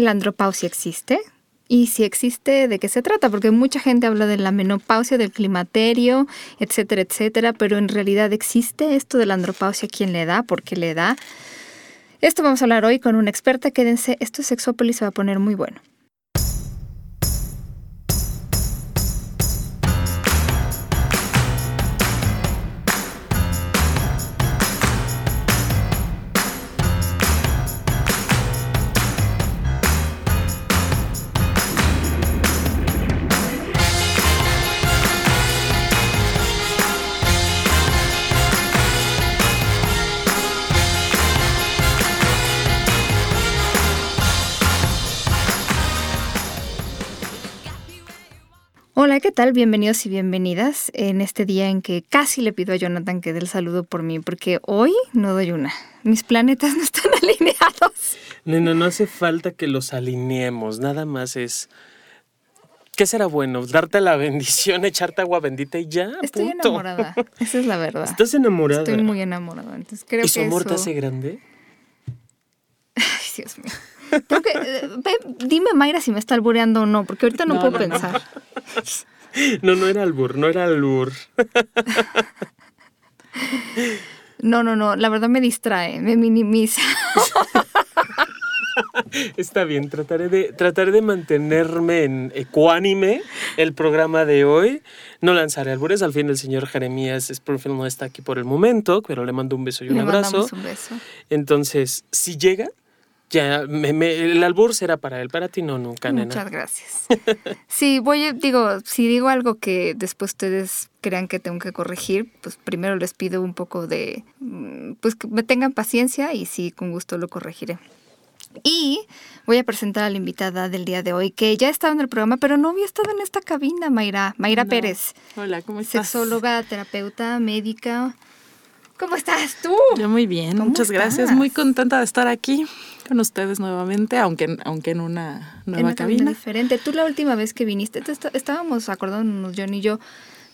la andropausia existe y si existe, de qué se trata, porque mucha gente habla de la menopausia, del climaterio, etcétera, etcétera, pero en realidad existe esto de la andropausia, quién le da, por qué le da. Esto vamos a hablar hoy con una experta, quédense, esto es Sexópolis se va a poner muy bueno. Hola, ¿qué tal? Bienvenidos y bienvenidas en este día en que casi le pido a Jonathan que dé el saludo por mí, porque hoy no doy una. Mis planetas no están alineados. Nena, no hace falta que los alineemos, nada más es... ¿Qué será bueno? ¿Darte la bendición, echarte agua bendita y ya? Estoy enamorada, esa es la verdad. ¿Estás enamorada? Estoy muy enamorada, entonces creo ¿Y su amor te hace grande? Ay, Dios mío. Eh, dime, Mayra, si me está albureando o no, porque ahorita no, puedo pensar. No. no, era albur, no era albur. No, no, no, la verdad me distrae, me minimiza. Está bien, trataré de, trataré de mantenerme en ecuánime el programa de hoy. No lanzaré albures, al fin el señor Jeremías Springfield no está aquí por el momento, pero le mando un beso y un abrazo. Un beso. Entonces, si llega, ya, el albur será para él, para ti no, nunca, nena. Muchas gracias. sí, voy, digo, si digo algo que después ustedes crean que tengo que corregir, pues primero les pido un poco de, mm, pues que me tengan paciencia y sí, con gusto lo corregiré. Y voy a presentar a la invitada del día de hoy, que ya estaba en el programa, pero no había estado en esta cabina, Mayra. Mayra Pérez. Hola, ¿cómo estás? Sexóloga, terapeuta, médica. ¿Cómo estás tú? Yo muy bien, muchas gracias. Muy contenta de estar aquí con ustedes nuevamente, aunque, aunque en una nueva cabina. diferente. Tú la última vez que viniste, estábamos acordándonos, John y yo,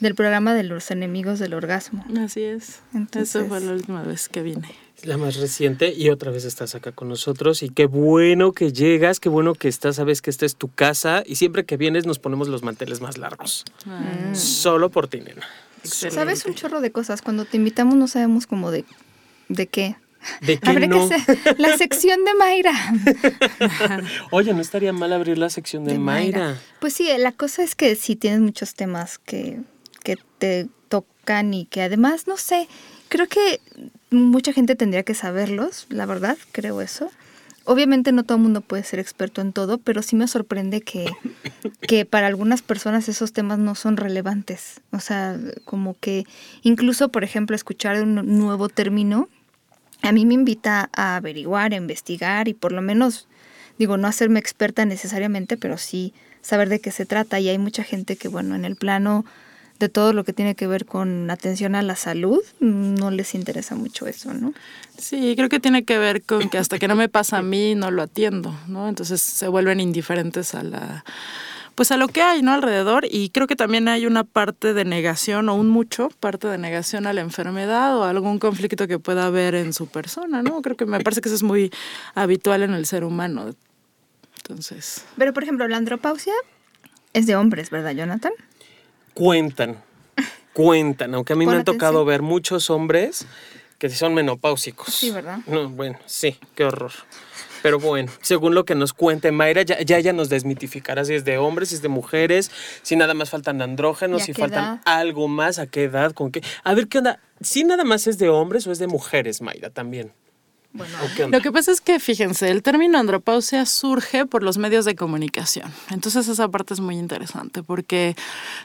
del programa de los enemigos del orgasmo. Así es. Entonces, Eso fue la última vez que vine. La más reciente y otra vez estás acá con nosotros y qué bueno que llegas, qué bueno que estás, sabes que esta es tu casa y siempre que vienes nos ponemos los manteles más largos. Ah. Solo por ti, nena. Sabes un chorro de cosas. Cuando te invitamos no sabemos como de, de qué. ¿De qué no? que la sección de Mayra. Oye, no estaría mal abrir la sección de, Mayra. Pues sí, la cosa es que sí tienes muchos temas que, que te tocan y que además, no sé, creo que mucha gente tendría que saberlos, la verdad, creo eso. Obviamente no todo el mundo puede ser experto en todo, pero sí me sorprende que, que para algunas personas esos temas no son relevantes. O sea, como que incluso, por ejemplo, escuchar un nuevo término, a mí me invita a averiguar, a investigar y por lo menos, digo, no hacerme experta necesariamente, pero sí saber de qué se trata. Y hay mucha gente que, bueno, en el plano de todo lo que tiene que ver con atención a la salud, no les interesa mucho eso, ¿no? Sí, creo que tiene que ver con que hasta que no me pasa a mí no lo atiendo, ¿no? Entonces se vuelven indiferentes a la pues a lo que hay, ¿no? alrededor y creo que también hay una parte de negación o un mucho parte de negación a la enfermedad o a algún conflicto que pueda haber en su persona, ¿no? Creo que me parece que eso es muy habitual en el ser humano. Entonces, Pero por ejemplo, la andropausia es de hombres, ¿verdad, Jonathan? Cuentan, cuentan, aunque a mí me han tocado ver muchos hombres que son menopáusicos. Sí, ¿verdad? No, bueno, sí, qué horror. Pero bueno, según lo que nos cuente Mayra, ya, ya ella nos desmitificará si es de hombres, si es de mujeres, si nada más faltan andrógenos, si faltan algo más, a qué edad, con qué. A ver, ¿qué onda? Si nada más es de hombres o es de mujeres, Mayra, también. Bueno, lo que pasa es que, fíjense, el término andropausia surge por los medios de comunicación. Entonces esa parte es muy interesante porque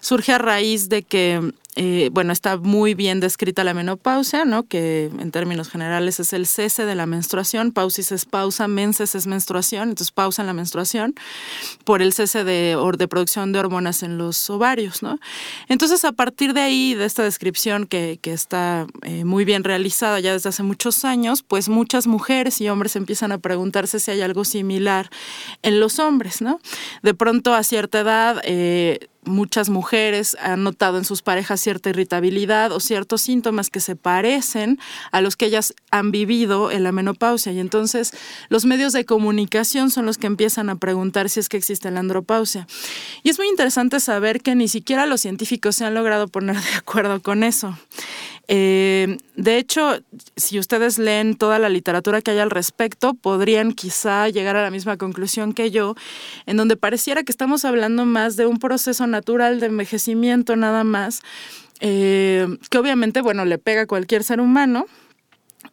surge a raíz de que eh, bueno, está muy bien descrita la menopausia, ¿no? Que en términos generales es el cese de la menstruación. Pausis es pausa, menses es menstruación, entonces pausa en la menstruación por el cese de, de producción de hormonas en los ovarios, ¿no? Entonces, a partir de ahí, de esta descripción que, que está eh, muy bien realizada ya desde hace muchos años, pues muchas mujeres y hombres empiezan a preguntarse si hay algo similar en los hombres, ¿no? De pronto, a cierta edad, eh, muchas mujeres han notado en sus parejas cierta irritabilidad o ciertos síntomas que se parecen a los que ellas han vivido en la menopausia. Y entonces los medios de comunicación son los que empiezan a preguntar si es que existe la andropausia. Y es muy interesante saber que ni siquiera los científicos se han logrado poner de acuerdo con eso. Eh, de hecho, si ustedes leen toda la literatura que hay al respecto, podrían quizá llegar a la misma conclusión que yo, en donde pareciera que estamos hablando más de un proceso natural de envejecimiento nada más, eh, que obviamente, bueno, le pega a cualquier ser humano,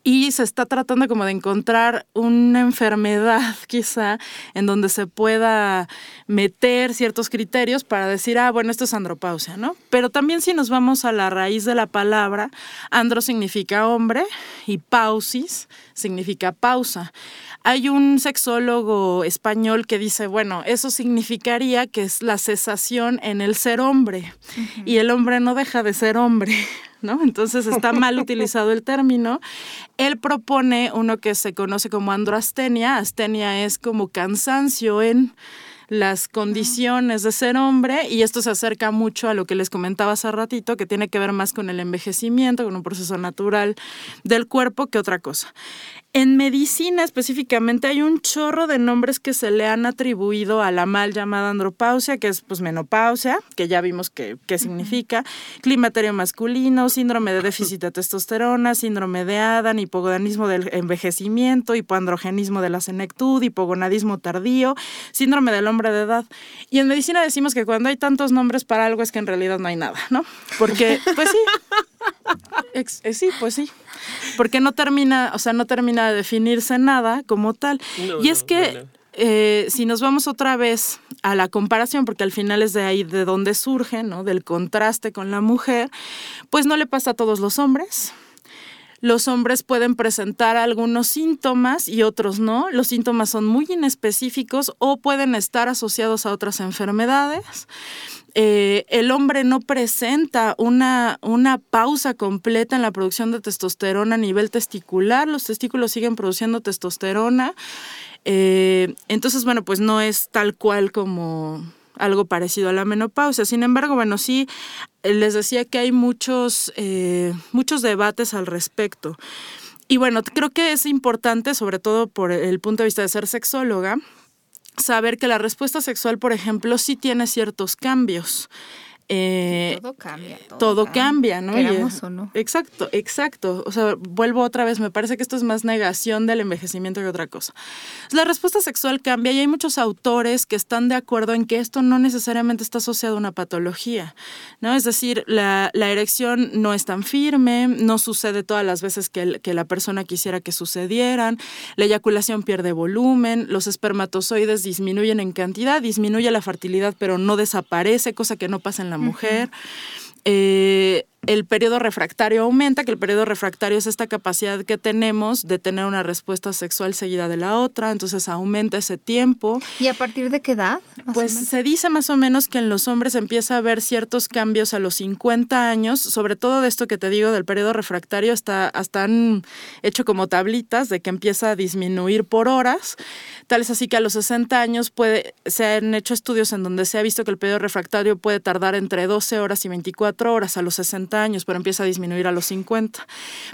y se está tratando como de encontrar una enfermedad quizá en donde se pueda meter ciertos criterios para decir, ah, bueno, esto es andropausia, ¿no? Pero también si nos vamos a la raíz de la palabra, andro significa hombre y pausis significa pausa. Hay un sexólogo español que dice, bueno, eso significaría que es la cesación en el ser hombre y el hombre no deja de ser hombre. ¿no? Entonces está mal utilizado el término. Él propone uno que se conoce como androastenia. Astenia es como cansancio en las condiciones de ser hombre y esto se acerca mucho a lo que les comentaba hace ratito, que tiene que ver más con el envejecimiento, con un proceso natural del cuerpo que otra cosa. En medicina específicamente hay un chorro de nombres que se le han atribuido a la mal llamada andropausia, que es pues menopausia, que ya vimos qué significa, climaterio masculino, síndrome de déficit de testosterona, síndrome de Adan, hipogodanismo del envejecimiento, hipoandrogenismo de la senectud, hipogonadismo tardío, síndrome del hombre de edad. Y en medicina decimos que cuando hay tantos nombres para algo es que en realidad no hay nada, ¿no? Porque, pues sí, sí, pues sí. Porque no termina, o sea, no termina de definirse nada como tal. y es que eh, si nos vamos otra vez a la comparación, porque al final es de ahí de donde surge, ¿no? Del contraste con la mujer, pues no le pasa a todos los hombres. Los hombres pueden presentar algunos síntomas y otros no. Los síntomas son muy inespecíficos o pueden estar asociados a otras enfermedades. Eh, el hombre no presenta una, una pausa completa en la producción de testosterona a nivel testicular, los testículos siguen produciendo testosterona. Eh, entonces, bueno, pues no es tal cual como algo parecido a la menopausia. Sin embargo, bueno, sí, eh, les decía que hay muchos, muchos debates al respecto. Y bueno, creo que es importante, sobre todo por el punto de vista de ser sexóloga, saber que la respuesta sexual, por ejemplo, sí tiene ciertos cambios. Eh, todo cambia. Todo, cambia, ¿no? o no. Exacto, exacto. O sea, vuelvo otra vez, me parece que esto es más negación del envejecimiento que otra cosa. La respuesta sexual cambia y hay muchos autores que están de acuerdo en que esto no necesariamente está asociado a una patología, ¿no? Es decir, la, erección no es tan firme, no sucede todas las veces que, que la persona quisiera que sucedieran, la eyaculación pierde volumen, los espermatozoides disminuyen en cantidad, disminuye la fertilidad, pero no desaparece, cosa que no pasa en la mujer. Eh, el periodo refractario aumenta, que el periodo refractario es esta capacidad que tenemos de tener una respuesta sexual seguida de la otra, entonces aumenta ese tiempo. ¿Y a partir de qué edad? Pues se dice más o menos que en los hombres empieza a haber ciertos cambios a los 50 años, sobre todo de esto que te digo del periodo refractario, hasta, hasta han hecho como tablitas de que empieza a disminuir por horas, tal es así que a los 60 años puede, se han hecho estudios en donde se ha visto que el periodo refractario puede tardar entre 12 horas y 24 horas a los 60 años, pero empieza a disminuir a los 50.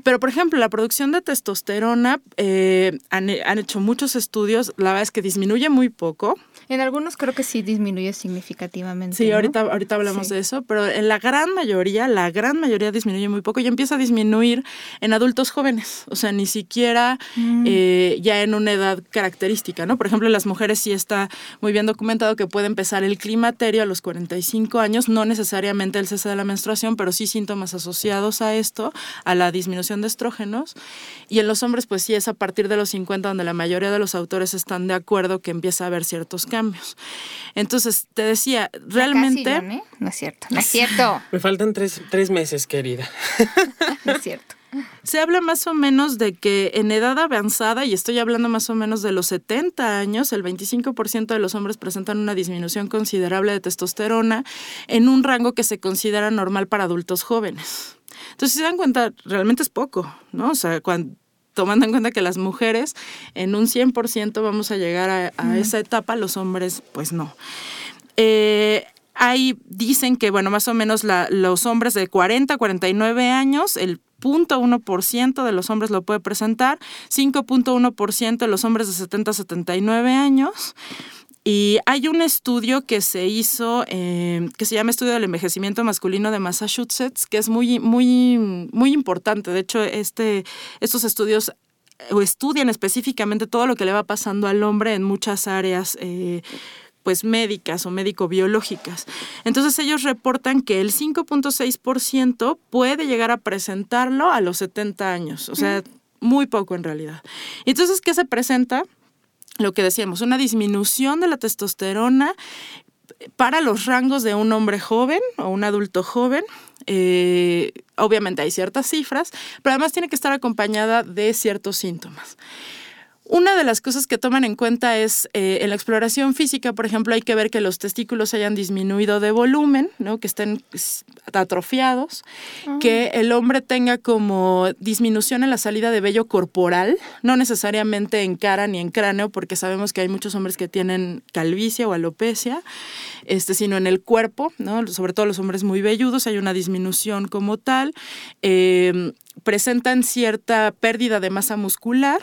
Pero, por ejemplo, la producción de testosterona, eh, han, hecho muchos estudios, la verdad es que disminuye muy poco. En algunos creo que sí disminuye significativamente. Sí, ahorita, ahorita hablamos de eso, pero en la gran mayoría, la gran mayoría disminuye muy poco y empieza a disminuir en adultos jóvenes, o sea, ni siquiera mm. eh, ya en una edad característica, ¿no? Por ejemplo, las mujeres sí está muy bien documentado que puede empezar el climaterio a los 45 años, no necesariamente el cese de la menstruación, pero sí síntomas asociados a esto, a la disminución de estrógenos. Y en los hombres, pues sí, es a partir de los 50 donde la mayoría de los autores están de acuerdo que empieza a haber ciertos cambios. Entonces, te decía, realmente... ¿eh? no es cierto, no es cierto. Me faltan tres, tres meses, querida. no es cierto. Se habla más o menos de que en edad avanzada, y estoy hablando más o menos de los 70 años, el 25% de los hombres presentan una disminución considerable de testosterona en un rango que se considera normal para adultos jóvenes. Entonces, si se dan cuenta, realmente es poco, ¿no? O sea, tomando en cuenta que las mujeres en un 100% vamos a llegar a, esa etapa, los hombres pues no. Eh, ahí dicen que, bueno, más o menos los hombres de 40 a 49 años, el 0.1% de los hombres lo puede presentar, 5.1% de los hombres de 70 a 79 años. Y hay un estudio que se hizo, eh, que se llama Estudio del Envejecimiento Masculino de Massachusetts, que es muy, muy, muy importante. De hecho, este, estos estudios eh, estudian específicamente todo lo que le va pasando al hombre en muchas áreas. Eh, pues médicas o médico-biológicas. Entonces ellos reportan que el 5.6% puede llegar a presentarlo a los 70 años, o sea, muy poco en realidad. Entonces, ¿qué se presenta? Lo que decíamos, una disminución de la testosterona para los rangos de un hombre joven o un adulto joven. Eh, obviamente hay ciertas cifras, pero además tiene que estar acompañada de ciertos síntomas. Una de las cosas que toman en cuenta es eh, en la exploración física, por ejemplo, hay que ver que los testículos hayan disminuido de volumen, ¿no? que estén atrofiados, que el hombre tenga como disminución en la salida de vello corporal, no necesariamente en cara ni en cráneo, porque sabemos que hay muchos hombres que tienen calvicie o alopecia, este, sino en el cuerpo, ¿no? sobre todo los hombres muy velludos, hay una disminución como tal, eh, presentan cierta pérdida de masa muscular,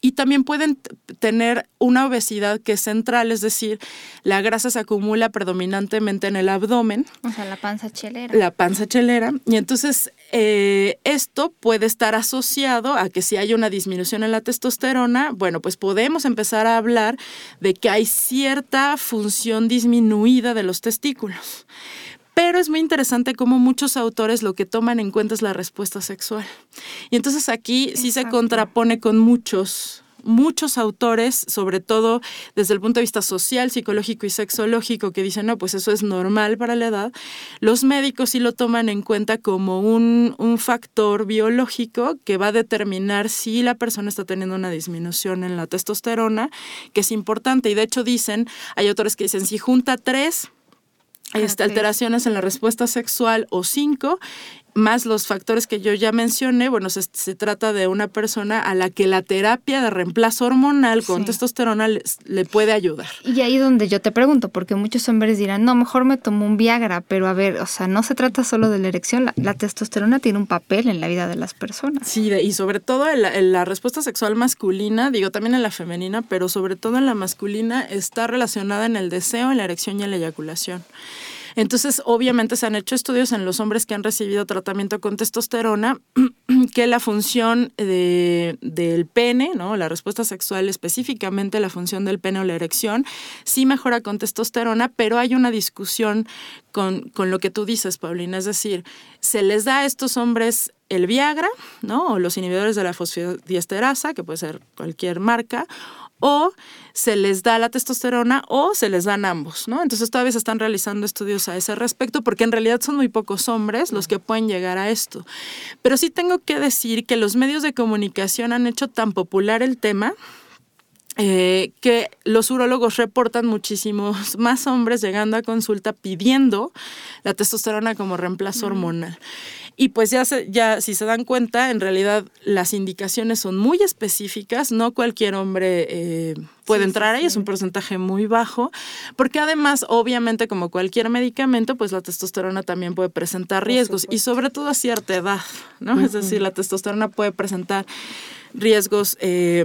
y también pueden tener una obesidad que es central, es decir, la grasa se acumula predominantemente en el abdomen. O sea, la panza chelera. La panza chelera. Y entonces eh, esto puede estar asociado a que si hay una disminución en la testosterona, bueno, pues podemos empezar a hablar de que hay cierta función disminuida de los testículos. Pero es muy interesante cómo muchos autores lo que toman en cuenta es la respuesta sexual. Y entonces aquí sí se contrapone con muchos muchos autores, sobre todo desde el punto de vista social, psicológico y sexológico, que dicen, no, pues eso es normal para la edad, los médicos sí lo toman en cuenta como un, un, factor biológico que va a determinar si la persona está teniendo una disminución en la testosterona, que es importante. Y de hecho dicen, hay autores que dicen, si junta tres, este, alteraciones en la respuesta sexual o cinco, más los factores que yo ya mencioné, bueno, se, trata de una persona a la que la terapia de reemplazo hormonal con testosterona le, puede ayudar. Y ahí donde yo te pregunto, porque muchos hombres dirán, no, mejor me tomo un Viagra, pero a ver, o sea, no se trata solo de la erección, la, testosterona tiene un papel en la vida de las personas. Sí, y sobre todo en la respuesta sexual masculina, digo también en la femenina, pero sobre todo en la masculina, está relacionada en el deseo, en la erección y en la eyaculación. Entonces, obviamente se han hecho estudios en los hombres que han recibido tratamiento con testosterona, que la función del pene, ¿no? la respuesta sexual, específicamente la función del pene o la erección, sí mejora con testosterona, pero hay una discusión con, con lo que tú dices, Paulina, es decir, se les da a estos hombres el Viagra, ¿no? O los inhibidores de la fosfodiesterasa, que puede ser cualquier marca, o se les da la testosterona o se les dan ambos, ¿no? Entonces todavía se están realizando estudios a ese respecto porque en realidad son muy pocos hombres los que pueden llegar a esto. Pero sí tengo que decir que los medios de comunicación han hecho tan popular el tema eh, que los urólogos reportan muchísimos más hombres llegando a consulta pidiendo la testosterona como reemplazo hormonal. Y pues ya, ya si se dan cuenta, en realidad las indicaciones son muy específicas, no cualquier hombre eh, puede entrar ahí, es un porcentaje muy bajo, porque además, obviamente, como cualquier medicamento, pues la testosterona también puede presentar riesgos y sobre todo a cierta edad, ¿no? Es decir, la testosterona puede presentar riesgos eh,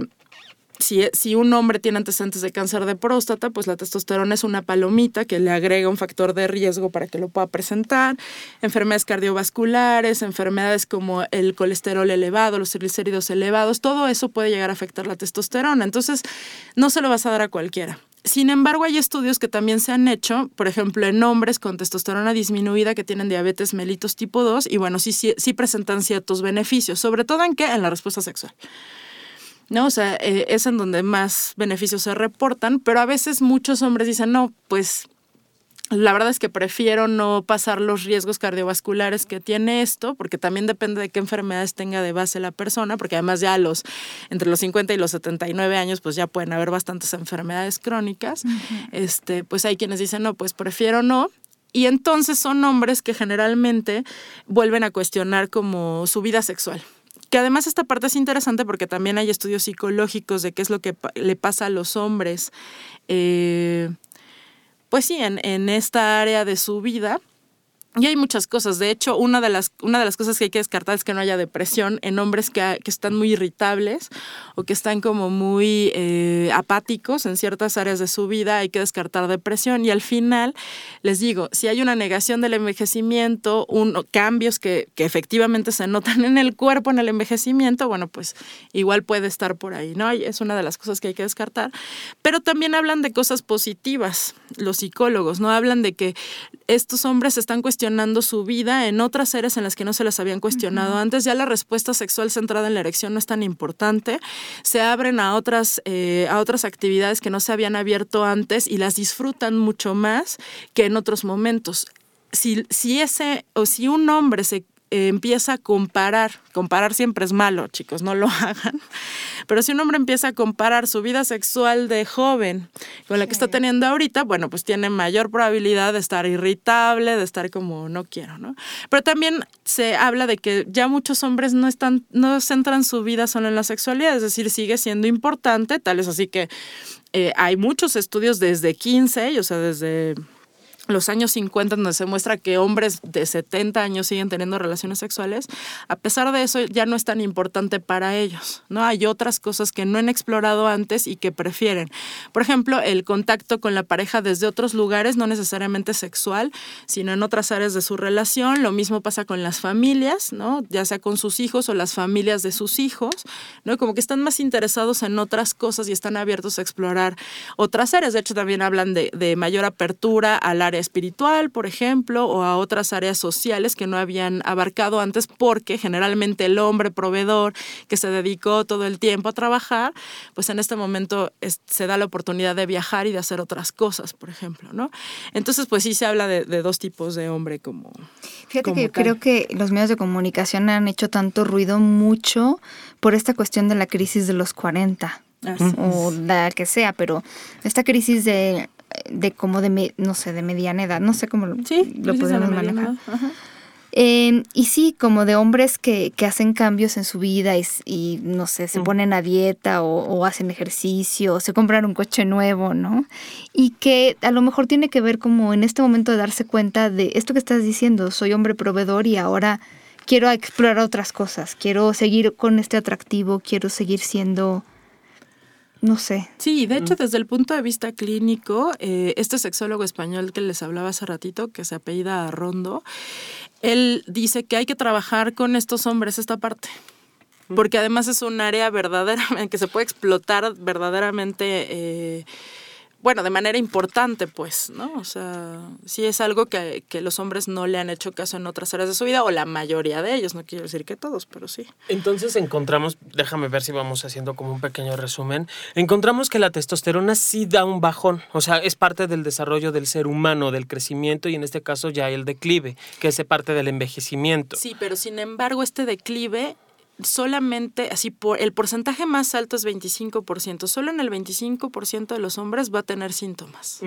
si, un hombre tiene antecedentes de cáncer de próstata, pues la testosterona es una palomita que le agrega un factor de riesgo para que lo pueda presentar. Enfermedades cardiovasculares, enfermedades como el colesterol elevado, los triglicéridos elevados, todo eso puede llegar a afectar la testosterona. Entonces, no se lo vas a dar a cualquiera. Sin embargo, hay estudios que también se han hecho, por ejemplo, en hombres con testosterona disminuida que tienen diabetes mellitus tipo 2 y bueno, sí, sí, sí presentan ciertos beneficios, sobre todo en qué? En la respuesta sexual. ¿No? O sea, eh, es en donde más beneficios se reportan, pero a veces muchos hombres dicen, no, pues la verdad es que prefiero no pasar los riesgos cardiovasculares que tiene esto, porque también depende de qué enfermedades tenga de base la persona, porque además ya los entre los 50 y los 79 años pues ya pueden haber bastantes enfermedades crónicas. Este, pues hay quienes dicen, "No, pues prefiero no." Y entonces son hombres que generalmente vuelven a cuestionar como su vida sexual. Que además esta parte es interesante porque también hay estudios psicológicos de qué es lo que le pasa a los hombres. Eh, pues sí, en, en esta área de su vida y hay muchas cosas. De hecho, una de las, una de las cosas que hay que descartar es que no haya depresión en hombres que, que están muy irritables o que están como muy eh, apáticos en ciertas áreas de su vida. Hay que descartar depresión. Y al final, les digo, si hay una negación del envejecimiento, un, cambios que, que efectivamente se notan en el cuerpo en el envejecimiento, bueno, pues igual puede estar por ahí, ¿no? es una de las cosas que hay que descartar. Pero también hablan de cosas positivas, los psicólogos, ¿no? Hablan de que estos hombres están cuestionando cuestionando su vida en otras áreas en las que no se las habían cuestionado antes. Ya la respuesta sexual centrada en la erección no es tan importante. Se abren a otras, eh, a otras actividades que no se habían abierto antes y las disfrutan mucho más que en otros momentos. Si, si ese o si un hombre se eh, empieza a comparar, comparar siempre es malo, chicos, no lo hagan, pero si un hombre empieza a comparar su vida sexual de joven con la que está teniendo ahorita, bueno, pues tiene mayor probabilidad de estar irritable, de estar como no quiero, ¿no? Pero también se habla de que ya muchos hombres no están, no centran su vida solo en la sexualidad, es decir, sigue siendo importante, tal es así que eh, hay muchos estudios desde 15, o sea, desde los años 50 donde se muestra que hombres de 70 años siguen teniendo relaciones sexuales, a pesar de eso ya no es tan importante para ellos, ¿no? Hay otras cosas que no han explorado antes y que prefieren. Por ejemplo, el contacto con la pareja desde otros lugares, no necesariamente sexual, sino en otras áreas de su relación. Lo mismo pasa con las familias, ¿no? Ya sea con sus hijos o las familias de sus hijos, ¿no? Como que están más interesados en otras cosas y están abiertos a explorar otras áreas. De hecho, también hablan de, de mayor apertura al área espiritual, por ejemplo, o a otras áreas sociales que no habían abarcado antes porque generalmente el hombre proveedor que se dedicó todo el tiempo a trabajar, pues en este momento se da la oportunidad de viajar y de hacer otras cosas, por ejemplo, ¿no? Entonces, pues sí se habla de, dos tipos de hombre como... Fíjate que creo que los medios de comunicación han hecho tanto ruido mucho por esta cuestión de la crisis de los 40 o la que sea, pero esta crisis de de como de, no sé, de mediana edad, no sé cómo lo, podemos manejar. Em, y sí, como de hombres que, que, hacen cambios en su vida y, no sé, se mm. ponen a dieta o, hacen ejercicio o se compran un coche nuevo, ¿no? Y que a lo mejor tiene que ver como en este momento de darse cuenta de esto que estás diciendo, soy hombre proveedor y ahora quiero explorar otras cosas, quiero seguir con este atractivo, quiero seguir siendo no sé. Sí, de hecho, desde el punto de vista clínico, eh, este sexólogo español que les hablaba hace ratito, que se apellida Rondo, él dice que hay que trabajar con estos hombres esta parte. Porque además es un área verdadera que se puede explotar verdaderamente eh, bueno, de manera importante, pues, ¿no? O sea, sí es algo que, que, los hombres no le han hecho caso en otras áreas de su vida, o la mayoría de ellos, no quiero decir que todos, pero sí. Entonces encontramos, déjame ver si vamos haciendo como un pequeño resumen, encontramos que la testosterona sí da un bajón, o sea, es parte del desarrollo del ser humano, del crecimiento y en este caso ya el declive, que es parte del envejecimiento. Sí, pero sin embargo este declive solamente, así, por, el porcentaje más alto es 25%. Solo en el 25% de los hombres va a tener síntomas.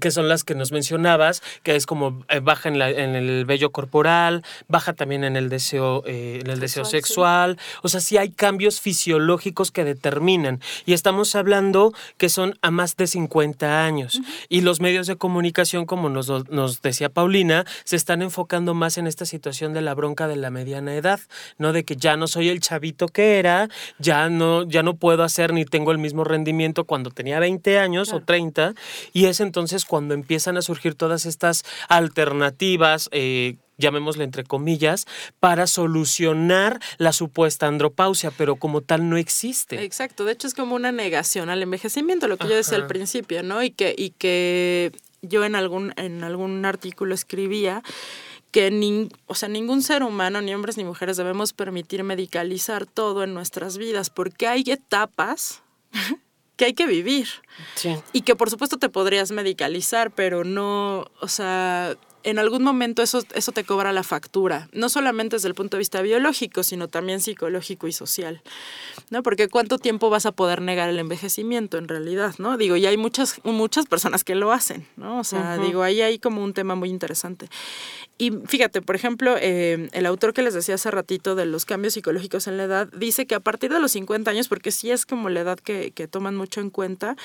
Que son las que nos mencionabas, que es como eh, baja en, la, en, el vello corporal, baja también en el deseo, eh, en el deseo sexual. O sea, sí hay cambios fisiológicos que determinan. Y estamos hablando que son a más de 50 años. Y los medios de comunicación, como nos, nos decía Paulina, se están enfocando más en esta situación de la bronca de la mediana edad, ¿no? De que ya no soy el chavito que era, ya no, ya no puedo hacer ni tengo el mismo rendimiento cuando tenía 20 años o 30, y es entonces cuando empiezan a surgir todas estas alternativas. Eh, llamémosle entre comillas, para solucionar la supuesta andropausia, pero como tal no existe. Exacto, de hecho es como una negación al envejecimiento, lo que yo decía al principio, ¿no? Y que, y que yo en algún, en algún artículo escribía que o sea, ningún ser humano, ni hombres ni mujeres, debemos permitir medicalizar todo en nuestras vidas, porque hay etapas que hay que vivir. Y que por supuesto te podrías medicalizar, pero no, o sea, en algún momento eso, eso te cobra la factura, no solamente desde el punto de vista biológico, sino también psicológico y social, ¿no? Porque cuánto tiempo vas a poder negar el envejecimiento en realidad, ¿no? Digo, y hay muchas, muchas personas que lo hacen, ¿no? O sea, digo, ahí hay como un tema muy interesante. Y fíjate, por ejemplo, eh, el autor que les decía hace ratito de los cambios psicológicos en la edad, dice que a partir de los 50 años, porque sí es como la edad que, que toman mucho en cuenta,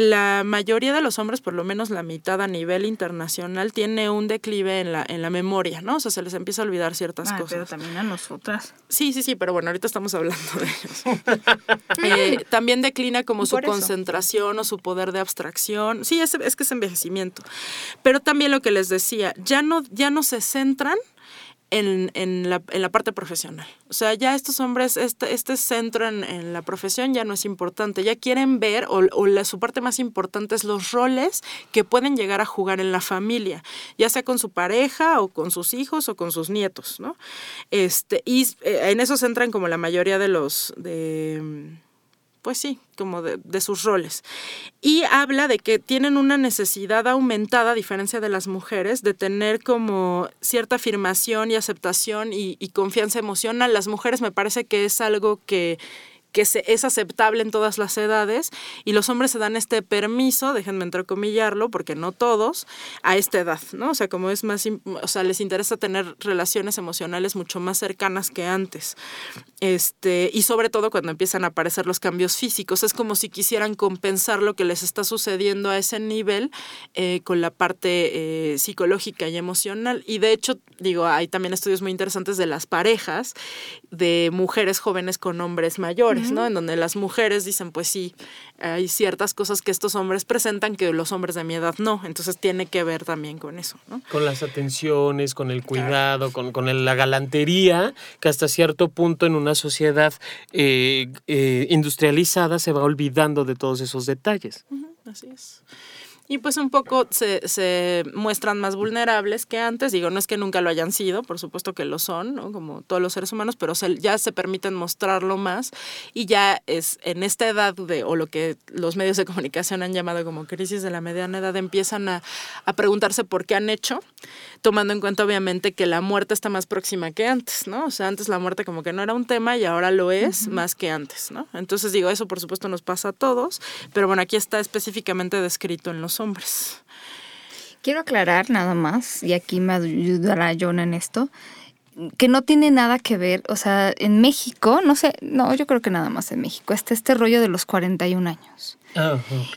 la mayoría de los hombres, por lo menos la mitad a nivel internacional, tiene un declive en la, en la memoria, ¿no? O sea, se les empieza a olvidar ciertas cosas. Pero también a nosotras. Sí, sí, sí, pero bueno, ahorita estamos hablando de ellos. Eh, también declina como su concentración o su poder de abstracción. Sí, es, es que es envejecimiento. Pero también lo que les decía, ya no, ya no se centran en, en, la, en, la, parte profesional. O sea, ya estos hombres, este, este centro en, en, la profesión ya no es importante, ya quieren ver, o, o la, su parte más importante es los roles que pueden llegar a jugar en la familia, ya sea con su pareja o con sus hijos o con sus nietos, ¿no? Este, y eh, en eso se entran como la mayoría de los... De, pues sí, como de, sus roles. Y habla de que tienen una necesidad aumentada, a diferencia de las mujeres, de tener como cierta afirmación y aceptación y, y confianza emocional. Las mujeres me parece que es algo que que es aceptable en todas las edades y los hombres se dan este permiso, déjenme entrecomillarlo, porque no todos, a esta edad, ¿no? O sea, como es más, o sea, les interesa tener relaciones emocionales mucho más cercanas que antes. Este, y sobre todo cuando empiezan a aparecer los cambios físicos, es como si quisieran compensar lo que les está sucediendo a ese nivel eh, con la parte eh, psicológica y emocional. Y de hecho, digo, hay también estudios muy interesantes de las parejas de mujeres jóvenes con hombres mayores ¿no? En donde las mujeres dicen, pues sí, hay ciertas cosas que estos hombres presentan que los hombres de mi edad no. Entonces tiene que ver también con eso, ¿no? Con las atenciones, con el cuidado, con, con la galantería, que hasta cierto punto en una sociedad eh, eh, industrializada se va olvidando de todos esos detalles. así es y pues un poco se, se, muestran más vulnerables que antes. Digo, no es que nunca lo hayan sido, por supuesto que lo son, ¿no? como todos los seres humanos, pero ya se permiten mostrarlo más y ya es en esta edad de, o lo que los medios de comunicación han llamado como crisis de la mediana edad, empiezan a, a preguntarse por qué han hecho, tomando en cuenta obviamente que la muerte está más próxima que antes, ¿no? O sea, antes la muerte como que no era un tema y ahora lo es más que antes, ¿no? Entonces digo, eso por supuesto nos pasa a todos, pero bueno, aquí está específicamente descrito en los hombres. Quiero aclarar nada más, y aquí me ayudará John en esto, que no tiene nada que ver, o sea, en México, no sé, no, yo creo que nada más en México, está este rollo de los 41 años.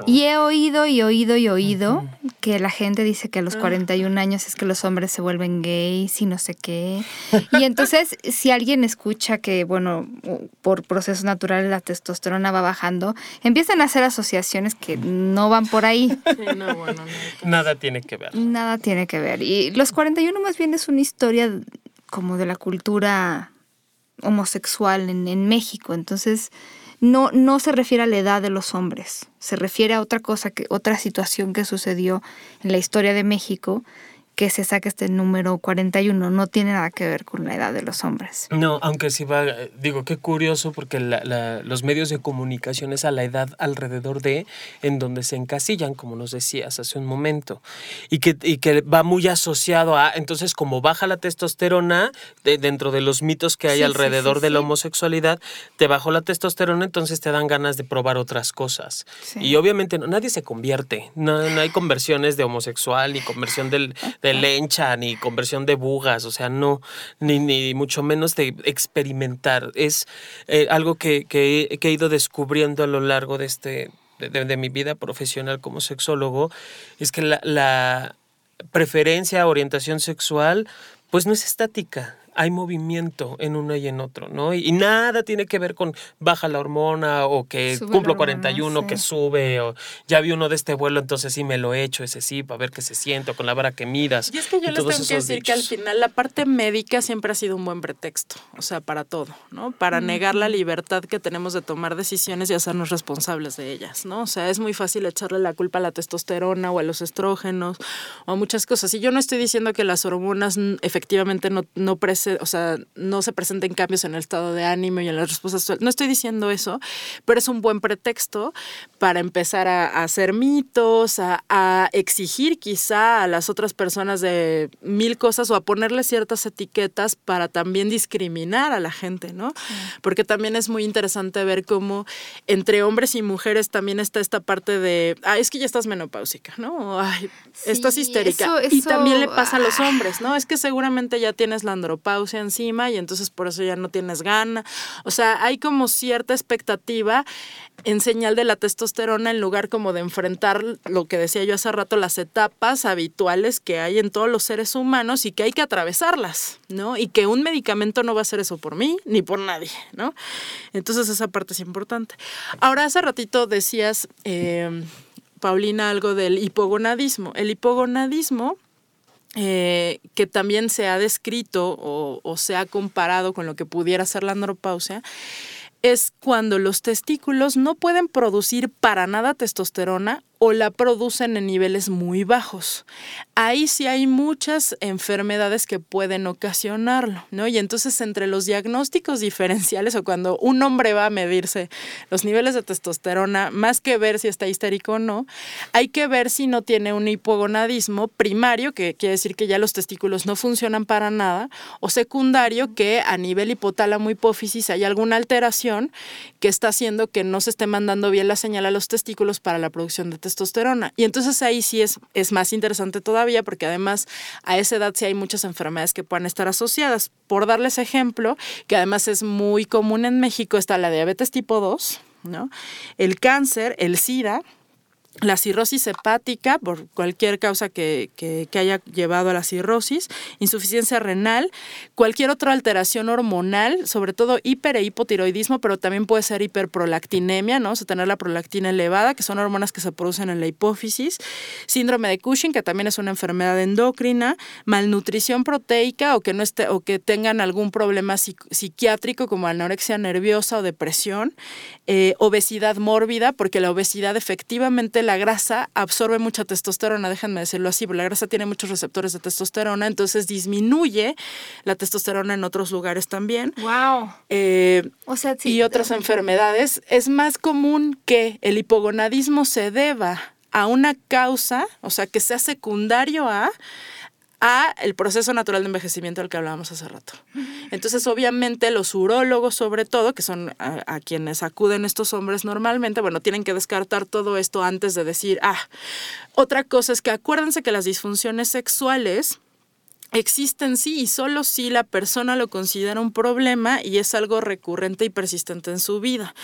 Y he oído y oído y oído que la gente dice que a los 41 ah. años es que los hombres se vuelven gays y no sé qué. Y entonces, si alguien escucha que, bueno, por procesos naturales la testosterona va bajando, empiezan a hacer asociaciones que no van por ahí. Nada tiene que ver. Nada tiene que ver. Y los 41 más bien es una historia como de la cultura homosexual en, en México. Entonces, no, no se refiere a la edad de los hombres, se refiere a otra cosa, que, otra situación que sucedió en la historia de México que se saque este número 41 no tiene nada que ver con la edad de los hombres. No, aunque sí va, digo, qué curioso porque los medios de comunicación es a la edad alrededor de en donde se encasillan, como nos decías hace un momento, y que, y que va muy asociado a, entonces como baja la testosterona, dentro de los mitos que hay alrededor de la homosexualidad, te bajó la testosterona, entonces te dan ganas de probar otras cosas. Y obviamente no, nadie se convierte, no, no hay conversiones de homosexual ni conversión del de lencha ni conversión de bugas, o sea, no, ni, ni mucho menos de experimentar. Es eh, algo que, que, he ido descubriendo a lo largo de, este, de, mi vida profesional como sexólogo, es que la, la preferencia, orientación sexual, pues no es estática hay movimiento en uno y en otro, ¿no? Y, nada tiene que ver con baja la hormona o que cumplo 41, que sube, o ya vi uno de este vuelo, entonces sí me lo he hecho, ese sí, para ver qué se siente, con la vara que miras. Y es que yo les tengo que decir que al final la parte médica siempre ha sido un buen pretexto, o sea, para todo, ¿no? Para negar la libertad que tenemos de tomar decisiones y hacernos responsables de ellas, ¿no? O sea, es muy fácil echarle la culpa a la testosterona o a los estrógenos o a muchas cosas. Y yo no estoy diciendo que las hormonas efectivamente no, no o sea, no se presenten cambios en el estado de ánimo y en las respuestas. No estoy diciendo eso, pero es un buen pretexto para empezar a, hacer mitos, a, exigir quizá a las otras personas de mil cosas o a ponerle ciertas etiquetas para también discriminar a la gente, ¿no? Porque también es muy interesante ver cómo entre hombres y mujeres también está esta parte de, ah, es que ya estás menopáusica, ¿no? Ay, estás histérica. y también le pasa a los hombres, ¿no? Es que seguramente ya tienes la andropausia andropausia encima y entonces por eso ya no tienes gana. O sea, hay como cierta expectativa en señal de la testosterona en lugar como de enfrentar lo que decía yo hace rato, las etapas habituales que hay en todos los seres humanos y que hay que atravesarlas, ¿no? Y que un medicamento no va a hacer eso por mí ni por nadie, ¿no? Entonces esa parte es importante. Ahora, hace ratito decías, eh, Paulina, algo del hipogonadismo. El hipogonadismo eh, que también se ha descrito o, o, se ha comparado con lo que pudiera ser la andropausia, es cuando los testículos no pueden producir para nada testosterona o la producen en niveles muy bajos. Ahí sí hay muchas enfermedades que pueden ocasionarlo, ¿no? Y entonces entre los diagnósticos diferenciales o cuando un hombre va a medirse los niveles de testosterona, más que ver si está histérico o no, hay que ver si no tiene un hipogonadismo primario, que quiere decir que ya los testículos no funcionan para nada, o secundario, que a nivel hipotálamo hipófisis hay alguna alteración que está haciendo que no se esté mandando bien la señal a los testículos para la producción de testosterona testosterona. Y entonces ahí sí es, es más interesante todavía porque además a esa edad sí hay muchas enfermedades que puedan estar asociadas. Por darles ejemplo, que además es muy común en México, está la diabetes tipo 2, ¿no? el cáncer, el SIDA, la cirrosis hepática, por cualquier causa que, haya llevado a la cirrosis, insuficiencia renal, cualquier otra alteración hormonal, sobre todo hiper e hipotiroidismo, pero también puede ser hiperprolactinemia, ¿no? O sea, tener la prolactina elevada, que son hormonas que se producen en la hipófisis, síndrome de Cushing, que también es una enfermedad endocrina, malnutrición proteica o que, no esté, o que tengan algún problema psiquiátrico como anorexia nerviosa o depresión, eh, obesidad mórbida, porque la obesidad efectivamente la grasa absorbe mucha testosterona, déjenme decirlo así, porque la grasa tiene muchos receptores de testosterona, entonces disminuye la testosterona en otros lugares también. Wow. Eh, y otras enfermedades. Es más común que el hipogonadismo se deba a una causa, o sea, que sea secundario a a el proceso natural de envejecimiento del que hablábamos hace rato. Entonces, obviamente, los urólogos, sobre todo, que son a, quienes acuden estos hombres normalmente, bueno, tienen que descartar todo esto antes de decir, ah, otra cosa es que acuérdense que las disfunciones sexuales existen sí y solo si la persona lo considera un problema y es algo recurrente y persistente en su vida.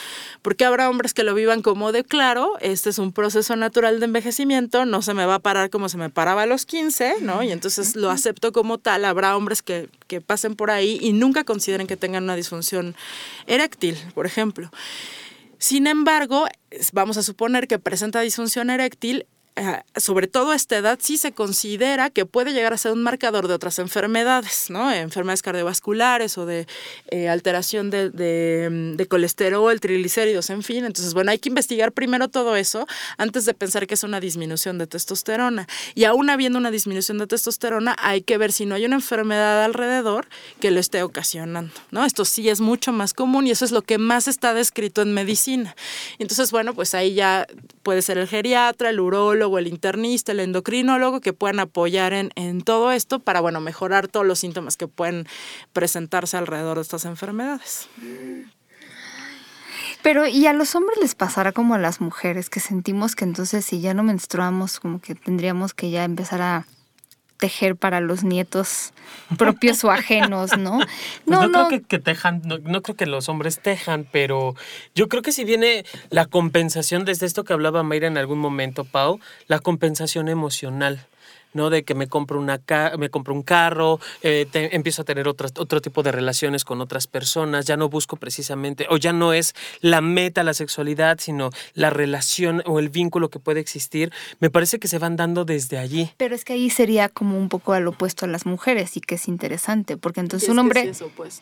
Porque habrá hombres que lo vivan como de claro, este es un proceso natural de envejecimiento, no se me va a parar como se me paraba a los 15, ¿no? Y entonces lo acepto como tal. Habrá hombres que, que pasen por ahí y nunca consideren que tengan una disfunción eréctil, por ejemplo. Sin embargo, vamos a suponer que presenta disfunción eréctil, sobre todo a esta edad, sí se considera que puede llegar a ser un marcador de otras enfermedades, ¿no? Enfermedades cardiovasculares o de eh, alteración de, de, colesterol, triglicéridos, en fin. Entonces, bueno, hay que investigar primero todo eso antes de pensar que es una disminución de testosterona. Y aún habiendo una disminución de testosterona, hay que ver si no hay una enfermedad alrededor que lo esté ocasionando, ¿no? Esto sí es mucho más común y eso es lo que más está descrito en medicina. Entonces, bueno, pues ahí ya puede ser el geriatra, el urólogo, el internista, el endocrinólogo, que puedan apoyar en, en todo esto para, bueno, mejorar todos los síntomas que pueden presentarse alrededor de estas enfermedades. Pero, ¿y a los hombres les pasará como a las mujeres, que sentimos que entonces si ya no menstruamos, como que tendríamos que ya empezar a tejer para los nietos propios o ajenos, ¿no? Pues no, no, creo que, tejan, no, creo que los hombres tejan, pero yo creo que si viene la compensación desde esto que hablaba Mayra en algún momento, Pau, la compensación emocional. ¿No? De que me compro, una me compro un carro, eh, empiezo a tener otro tipo de relaciones con otras personas, ya no busco precisamente, o ya no es la meta la sexualidad, sino la relación o el vínculo que puede existir, me parece que se van dando desde allí. Pero es que ahí sería como un poco al opuesto a las mujeres y que es interesante, porque entonces un hombre...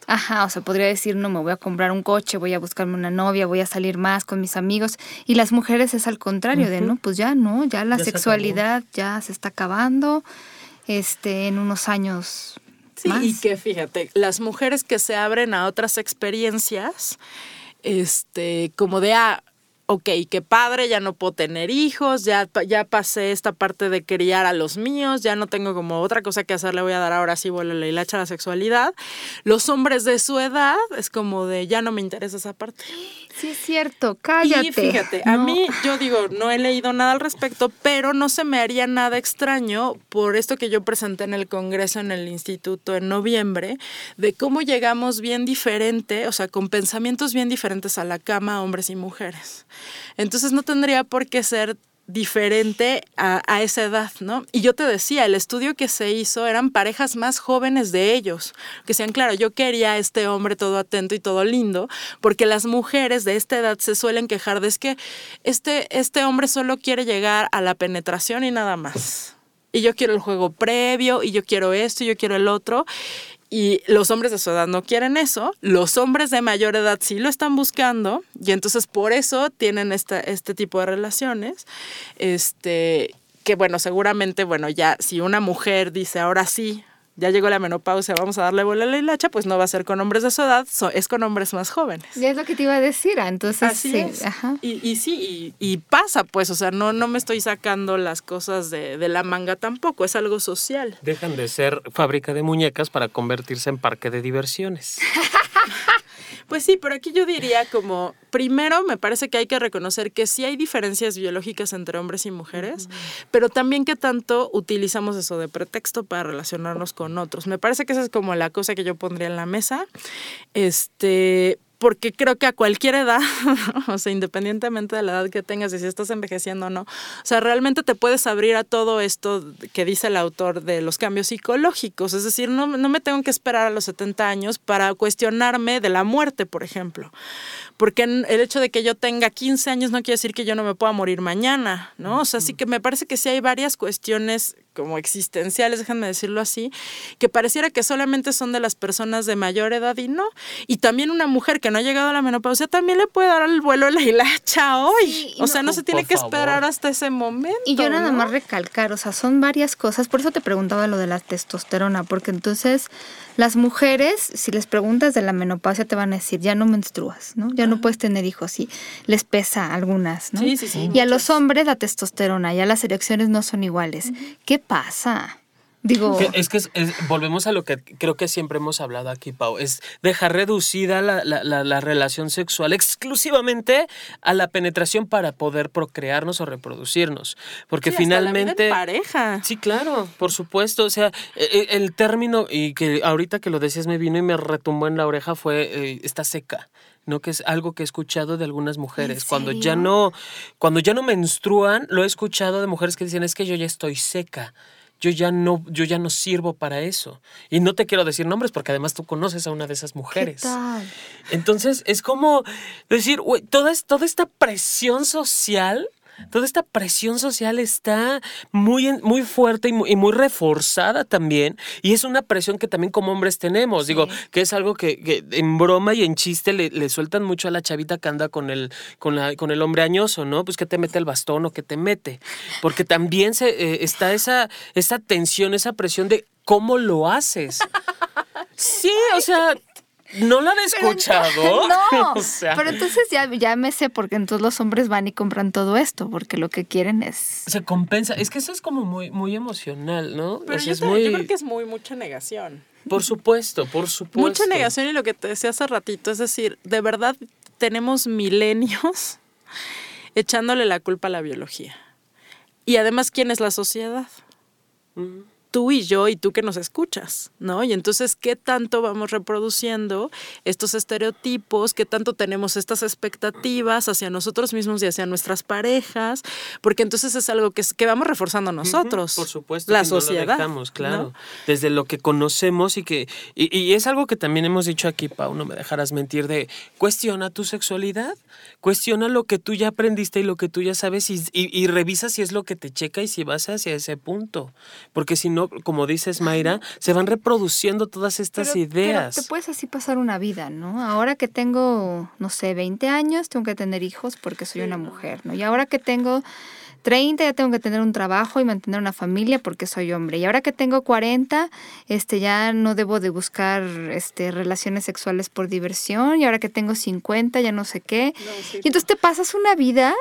ajá, o sea, podría decir, no, me voy a comprar un coche, voy a buscarme una novia, voy a salir más con mis amigos, y las mujeres es al contrario, de, no, pues ya no, ya la sexualidad ya se está acabando este, en unos años. Sí, y que fíjate, las mujeres que se abren a otras experiencias, este, como de, ah, ok, qué padre, ya no puedo tener hijos, ya, ya pasé esta parte de criar a los míos, ya no tengo como otra cosa que hacer, le voy a dar ahora sí, vuelo la la sexualidad. Los hombres de su edad es como de, ya no me interesa esa parte. Sí, es cierto, cállate. Y fíjate, a mí, yo digo, no he leído nada al respecto, pero no se me haría nada extraño por esto que yo presenté en el Congreso, en el Instituto, en noviembre, de cómo llegamos bien diferente, o sea, con pensamientos bien diferentes a la cama, hombres y mujeres. Entonces no tendría por qué ser diferente a, esa edad, ¿no? Y yo te decía, el estudio que se hizo eran parejas más jóvenes de ellos, que decían, claro, yo quería a este hombre todo atento y todo lindo, porque las mujeres de esta edad se suelen quejar de es que este, este hombre solo quiere llegar a la penetración y nada más. Y yo quiero el juego previo, y yo quiero esto, y yo quiero el otro. Y los hombres de su edad no quieren eso, los hombres de mayor edad sí lo están buscando y entonces por eso tienen esta, este tipo de relaciones. Este, que bueno, seguramente, bueno, ya si una mujer dice ahora sí, ya llegó la menopausia, vamos a darle bola a la hilacha, pues no va a ser con hombres de su edad, es con hombres más jóvenes. Y es lo que te iba a decir, ah, entonces sí. Y, sí, y, pasa, pues, o sea, no, no me estoy sacando las cosas de, de, la manga tampoco, es algo social. Dejan de ser fábrica de muñecas para convertirse en parque de diversiones. Pues sí, pero aquí yo diría como, primero me parece que hay que reconocer que sí hay diferencias biológicas entre hombres y mujeres, pero también que tanto utilizamos eso de pretexto para relacionarnos con otros. Me parece que esa es como la cosa que yo pondría en la mesa. Este, porque creo que a cualquier edad, o sea, independientemente de la edad que tengas y si estás envejeciendo o no, o sea, realmente te puedes abrir a todo esto que dice el autor de los cambios psicológicos. Es decir, no, no me tengo que esperar a los 70 años para cuestionarme de la muerte, por ejemplo. Porque el hecho de que yo tenga 15 años no quiere decir que yo no me pueda morir mañana, ¿no? O sea, sí que me parece que sí hay varias cuestiones como existenciales, déjenme decirlo así, que pareciera que solamente son de las personas de mayor edad y no. Y también una mujer que no ha llegado a la menopausia también le puede dar el vuelo a la hilacha hoy. o sea, no, se tiene que esperar hasta ese momento. Y yo nada más recalcar, o sea, son varias cosas. Por eso te preguntaba lo de la testosterona, porque entonces las mujeres, si les preguntas de la menopausia, te van a decir, ya no menstruas, ¿no? Ya no puedes tener hijos y les pesa algunas, ¿no? Sí, sí, sí. Y a los hombres la testosterona, ya las erecciones no son iguales. ¿Qué pasa? Digo. es que volvemos a lo que creo que siempre hemos hablado aquí, Pau. Es dejar reducida la, la, relación sexual exclusivamente a la penetración para poder procrearnos o reproducirnos. Porque finalmente. pareja. Sí, claro, por supuesto. O sea, e, e, el, término, y que ahorita que lo decías me vino y me retumbó en la oreja, fue eh, está seca. ¿No? Que es algo que he escuchado de algunas mujeres. Cuando ya no, cuando ya no menstruan, lo he escuchado de mujeres que dicen es que yo ya estoy seca yo ya no, yo ya no sirvo para eso. Y no te quiero decir nombres porque además tú conoces a una de esas mujeres. Entonces es como decir, toda, toda esta presión social toda esta presión social está muy, muy fuerte y muy, reforzada también. Y es una presión que también como hombres tenemos. Digo, que es algo que, en broma y en chiste le, sueltan mucho a la chavita que anda con el, con, la, con el hombre añoso, ¿no? Pues que te mete el bastón o que te mete. Porque también se, eh, está esa, esa tensión, esa presión de cómo lo haces. Sí, o sea, ¿No lo han escuchado? no, pero entonces ya, ya me sé porque entonces los hombres van y compran todo esto, porque lo que quieren es... Se compensa, es que eso es como muy, muy emocional, ¿no? Pero yo, creo que es muy mucha negación. Por supuesto, por supuesto. Mucha negación y lo que te decía hace ratito, es decir, de verdad tenemos milenios echándole la culpa a la biología. Y además, ¿quién es la sociedad? Tú y yo y tú que nos escuchas, ¿no? Y entonces, ¿qué tanto vamos reproduciendo estos estereotipos? ¿Qué tanto tenemos estas expectativas hacia nosotros mismos y hacia nuestras parejas? Porque entonces es algo que, que vamos reforzando nosotros. por supuesto. La sociedad. claro. Desde lo que conocemos y que... Y, es algo que también hemos dicho aquí, Pau, no me dejarás mentir, de cuestiona tu sexualidad, cuestiona lo que tú ya aprendiste y lo que tú ya sabes y, y revisa si es lo que te checa y si vas hacia ese punto. Porque si no, como dices Mayra, se van reproduciendo todas estas ideas. Pero te puedes así pasar una vida, ¿no? Ahora que tengo, no sé, 20 años, tengo que tener hijos porque soy una mujer, ¿no? Y ahora que tengo 30 ya tengo que tener un trabajo y mantener una familia porque soy hombre. Y ahora que tengo 40, este ya no debo de buscar este relaciones sexuales por diversión y ahora que tengo 50 ya no sé qué. y entonces te pasas una vida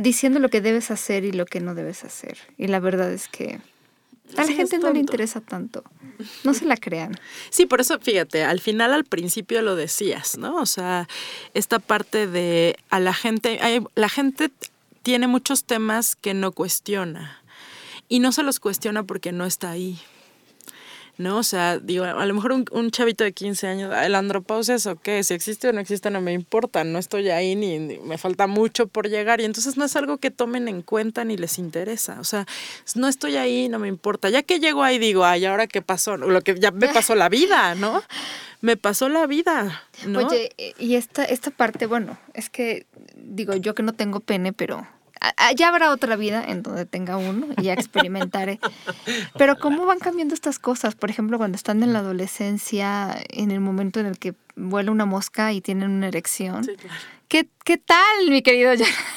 diciendo lo que debes hacer y lo que no debes hacer. Y la verdad es que A la gente no le interesa tanto. No se la crean. Sí, por eso, fíjate, al final, al principio lo decías, ¿no? O sea, esta parte de a la gente, la gente tiene muchos temas que no cuestiona. Y no se los cuestiona porque no está ahí. ¿No? O sea, digo, a lo mejor un, chavito de 15 años, ¿el andropausia es o qué? Si existe o no existe no me importa, no estoy ahí ni, me falta mucho por llegar y entonces no es algo que tomen en cuenta ni les interesa, o sea, no estoy ahí, no me importa. Ya que llego ahí digo, ay, ¿ahora qué pasó? Lo que ya me pasó la vida, ¿no? Me pasó la vida. ¿no? Oye, y esta, esta parte, bueno, es que digo, yo que no tengo pene, pero ya habrá otra vida en donde tenga uno y ya experimentaré. Pero cómo van cambiando estas cosas, por ejemplo, cuando están en la adolescencia, en el momento en el que vuela una mosca y tienen una erección. ¿Qué, ¿Qué, tal, mi querido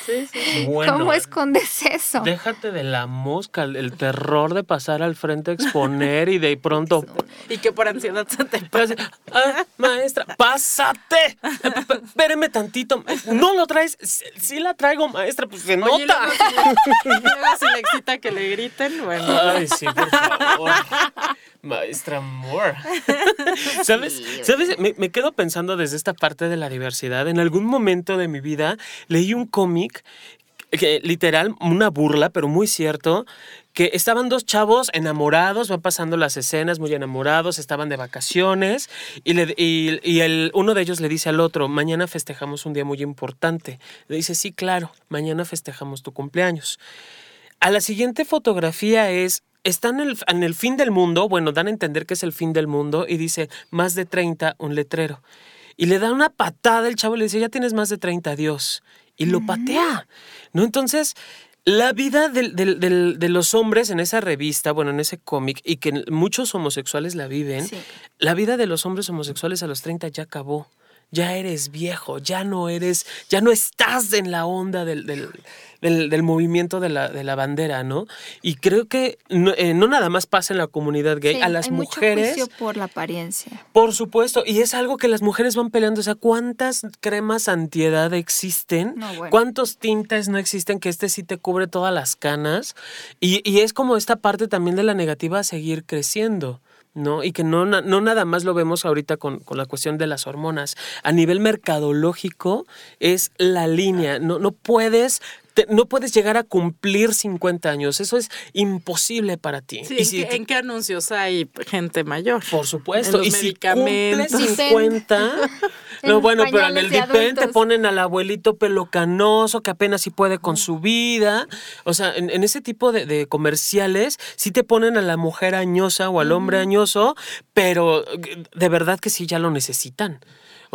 Sí, sí. ¿Cómo escondes eso? Déjate de la mosca, el, terror de pasar al frente a exponer y de pronto... y que por ansiedad se te pase. Ah, maestra, pásate. Espéreme tantito. ¿No lo traes? Sí, la traigo, maestra, pues se nota. Luego, si le excita que le griten, bueno. Ay, sí, por favor. Maestra Moore. ¿Sabes? ¿Sabes? Me, me, quedo pensando desde esta parte de la diversidad. En algún momento de mi vida leí un cómic que literal, una burla, pero muy cierto, que estaban dos chavos enamorados, van pasando las escenas muy enamorados, estaban de vacaciones y, le, y, y el, uno de ellos le dice al otro, mañana festejamos un día muy importante. Le dice, sí, claro, mañana festejamos tu cumpleaños. A la siguiente fotografía es están en el, en el, fin del mundo, bueno, dan a entender que es el fin del mundo y dice más de 30, un letrero. Y le da una patada el chavo y le dice, ya tienes más de 30, adiós. Y lo patea, ¿no? Entonces, la vida de los hombres en esa revista, bueno, en ese cómic, y que muchos homosexuales la viven, la vida de los hombres homosexuales a los 30 ya acabó ya eres viejo, ya no eres, ya no estás en la onda del, del, movimiento de la, de la, bandera, ¿no? Y creo que eh, no, nada más pasa en la comunidad gay, a las mujeres. Mucho por la apariencia. Por supuesto, y es algo que las mujeres van peleando. O sea, ¿cuántas cremas antiedad existen? ¿Cuántos tintes no existen que este sí te cubre todas las canas? Y, y es como esta parte también de la negativa a seguir creciendo. ¿No? Y que no, no nada más lo vemos ahorita con, la cuestión de las hormonas. A nivel mercadológico es la línea. No, no puedes no puedes llegar a cumplir 50 años. Eso es imposible para ti. ¿en, qué, anuncios hay gente mayor? Por supuesto. y si cumples 50, no, bueno, pero en el Dipen te ponen al abuelito pelocanoso que apenas si puede con su vida. O sea, en, ese tipo de, comerciales sí te ponen a la mujer añosa o al hombre añoso, pero de verdad que sí ya lo necesitan.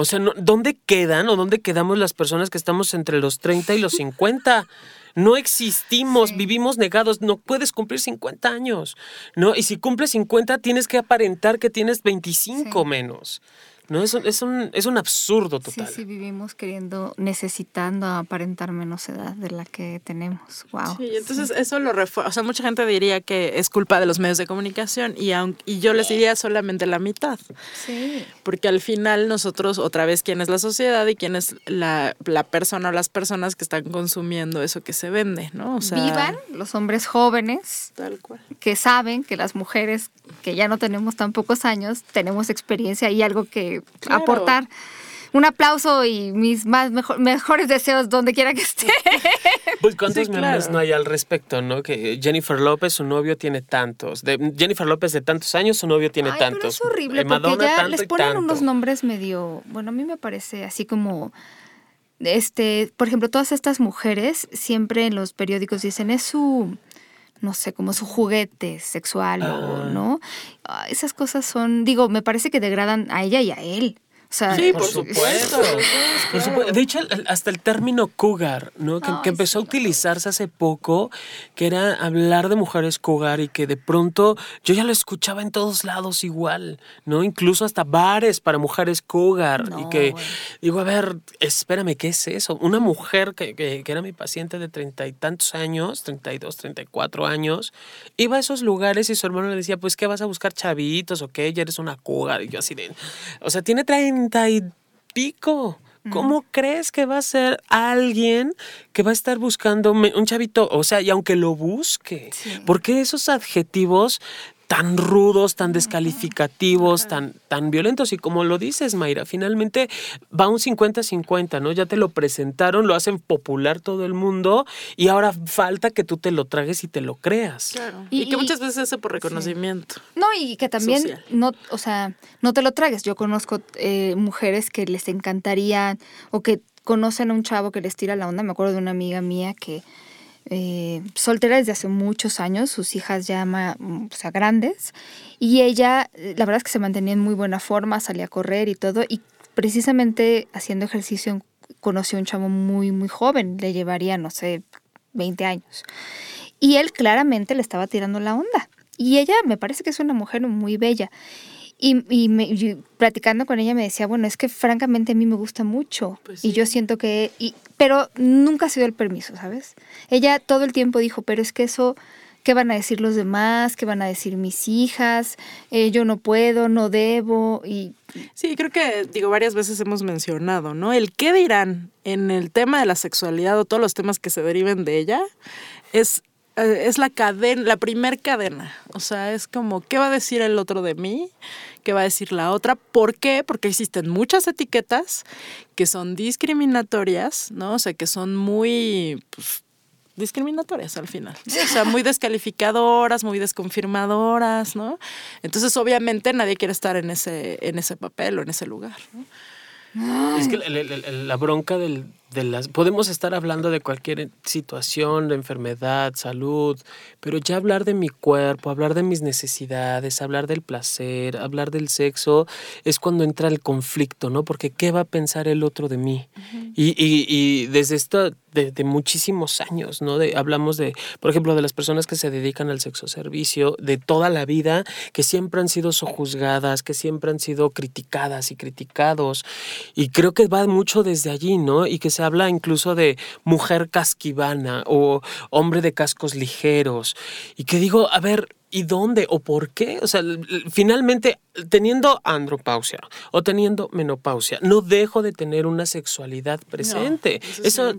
O sea, ¿dónde quedan o dónde quedamos las personas que estamos entre los 30 y los 50? No existimos, vivimos negados, no puedes cumplir 50 años, ¿no? Y si cumples 50 tienes que aparentar que tienes 25 menos. No, es un, es un, es un absurdo total. Sí, sí, vivimos queriendo, necesitando aparentar menos edad de la que tenemos. Wow. Sí, entonces eso lo refuerza. O sea, mucha gente diría que es culpa de los medios de comunicación y, y yo les diría solamente la mitad. Sí. Porque al final nosotros, otra vez, ¿quién es la sociedad y quién es la, la persona o las personas que están consumiendo eso que se vende, ¿no? O sea, Vivan los hombres jóvenes tal cual. que saben que las mujeres que ya no tenemos tan pocos años tenemos experiencia y algo que aportar. Un aplauso y mis más mejores deseos donde quiera que esté. Pues cuántos memes no hay al respecto, ¿no? Que Jennifer López, su novio tiene tantos. De Jennifer López de tantos años, su novio tiene tantos. es horrible porque ya les ponen unos nombres medio, bueno, a mí me parece así como este, por ejemplo, todas estas mujeres siempre en los periódicos dicen es su no sé, como su juguete sexual o. ¿no? Ah, esas cosas son, digo, me parece que degradan a ella y a él sí, por, supuesto. De hecho, hasta el término cougar, ¿no? Que, empezó a utilizarse hace poco, que era hablar de mujeres cougar y que de pronto yo ya lo escuchaba en todos lados igual, ¿no? Incluso hasta bares para mujeres cougar. y que digo, a ver, espérame, ¿qué es eso? Una mujer que, que, era mi paciente de treinta y tantos años, treinta y dos, treinta y cuatro años, iba a esos lugares y su hermano le decía, pues, ¿qué vas a buscar chavitos o qué? Ya eres una cougar. Y yo así de, o sea, tiene treinta y pico. ¿Cómo crees que va a ser alguien que va a estar buscando un chavito? O sea, y aunque lo busque, porque esos adjetivos tan rudos, tan descalificativos, tan, tan violentos. Y como lo dices, Mayra, finalmente va un 50-50, ¿no? Ya te lo presentaron, lo hacen popular todo el mundo y ahora falta que tú te lo tragues y te lo creas. Claro. Y, que muchas veces hace por reconocimiento. No, y que también no, o sea, no te lo tragues. Yo conozco eh, mujeres que les encantaría o que conocen a un chavo que les tira la onda. Me acuerdo de una amiga mía que eh, soltera desde hace muchos años, sus hijas ya o sea, grandes, y ella, la verdad es que se mantenía en muy buena forma, salía a correr y todo, y precisamente haciendo ejercicio conoció un chavo muy, muy joven, le llevaría, no sé, 20 años. Y él claramente le estaba tirando la onda. Y ella me parece que es una mujer muy bella. Y, y, platicando con ella me decía, bueno, es que francamente a mí me gusta mucho. Pues y yo siento que... Y, pero nunca ha sido el permiso, ¿sabes? Ella todo el tiempo dijo, pero es que eso... ¿Qué van a decir los demás? ¿Qué van a decir mis hijas? Eh, yo no puedo, no debo. Y... Sí, creo que, digo, varias veces hemos mencionado, ¿no? El qué dirán en el tema de la sexualidad o todos los temas que se deriven de ella es es la cadena, la primer cadena. O sea, es como, ¿qué va a decir el otro de mí? ¿Qué va a decir la otra? ¿Por qué? Porque existen muchas etiquetas que son discriminatorias, ¿no? O sea, que son muy pues, discriminatorias al final. O sea, muy descalificadoras, muy desconfirmadoras, ¿no? Entonces, obviamente, nadie quiere estar en ese, en ese papel o en ese lugar. Es que la bronca del, de las podemos estar hablando de cualquier situación, de enfermedad, salud, pero ya hablar de mi cuerpo, hablar de mis necesidades, hablar del placer, hablar del sexo, es cuando entra el conflicto, ¿no? Porque ¿qué va a pensar el otro de mí? y, y, y, desde esto, de, muchísimos años, ¿no? De, hablamos de, por ejemplo, de las personas que se dedican al sexo servicio, de toda la vida, que siempre han sido sojuzgadas, que siempre han sido criticadas y criticados. Y creo que va mucho desde allí, ¿no? Y que se habla incluso de mujer casquivana o hombre de cascos ligeros. Y que digo, a ver, ¿Y dónde o por qué? O sea, finalmente, teniendo andropausia o teniendo menopausia, no dejo de tener una sexualidad presente. eso,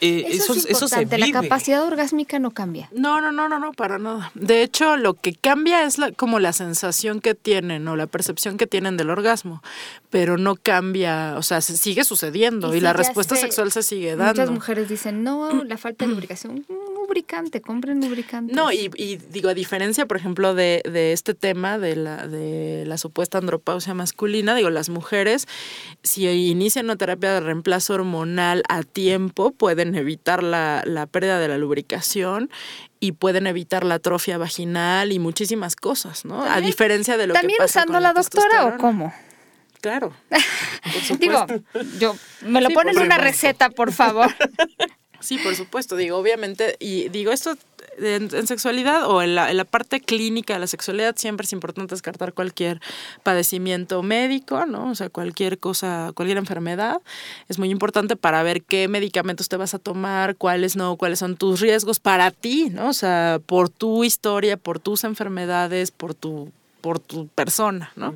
eh, eso, es importante. La capacidad orgásmica no cambia. No, no, no, no, no, para nada. De hecho, lo que cambia es la, como la sensación que tienen o la percepción que tienen del orgasmo, pero no cambia, o sea, se sigue sucediendo y, la respuesta sexual se sigue dando. Muchas mujeres dicen, no, la falta de lubricación lubricante, compren lubricante. No, y, digo, a diferencia, por ejemplo, de, este tema de la, de la supuesta andropausia masculina, digo, las mujeres, si inician una terapia de reemplazo hormonal a tiempo, pueden evitar la, pérdida de la lubricación y pueden evitar la atrofia vaginal y muchísimas cosas, ¿no? A diferencia de lo que pasa ¿También usando la, doctora o cómo? Claro. Digo, yo me lo ponen en una receta, por favor. Sí, por supuesto, digo, obviamente, y digo esto en, sexualidad o en la, en la, parte clínica de la sexualidad siempre es importante descartar cualquier padecimiento médico, ¿no? O sea, cualquier cosa, cualquier enfermedad. Es muy importante para ver qué medicamentos te vas a tomar, cuáles no, cuáles son tus riesgos para ti, ¿no? O sea, por tu historia, por tus enfermedades, por tu por tu persona, ¿no?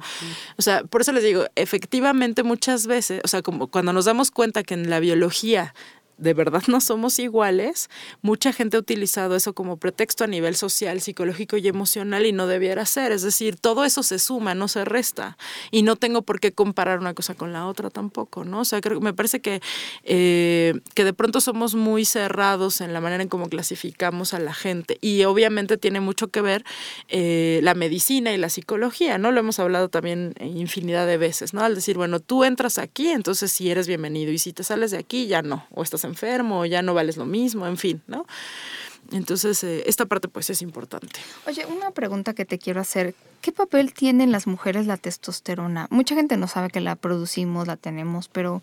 O sea, por eso les digo, efectivamente muchas veces, o sea, como cuando nos damos cuenta que en la biología de verdad no somos iguales, mucha gente ha utilizado eso como pretexto a nivel social, psicológico y emocional y no debiera ser. Es decir, todo eso se suma, no se resta. Y no tengo por qué comparar una cosa con la otra tampoco, ¿no? O creo, me parece que, eh, que de pronto somos muy cerrados en la manera en cómo clasificamos a la gente. Y obviamente tiene mucho que ver eh, la medicina y la psicología, ¿no? Lo hemos hablado también infinidad de veces, ¿no? Al decir, bueno, tú entras aquí, entonces sí eres bienvenido. Y si te sales de aquí, ya no. O estás enfermo, ya no vales lo mismo, en fin, ¿no? Entonces, eh, esta parte pues es importante. Oye, una pregunta que te quiero hacer. ¿Qué papel tienen las mujeres la testosterona? Mucha gente no sabe que la producimos, la tenemos, pero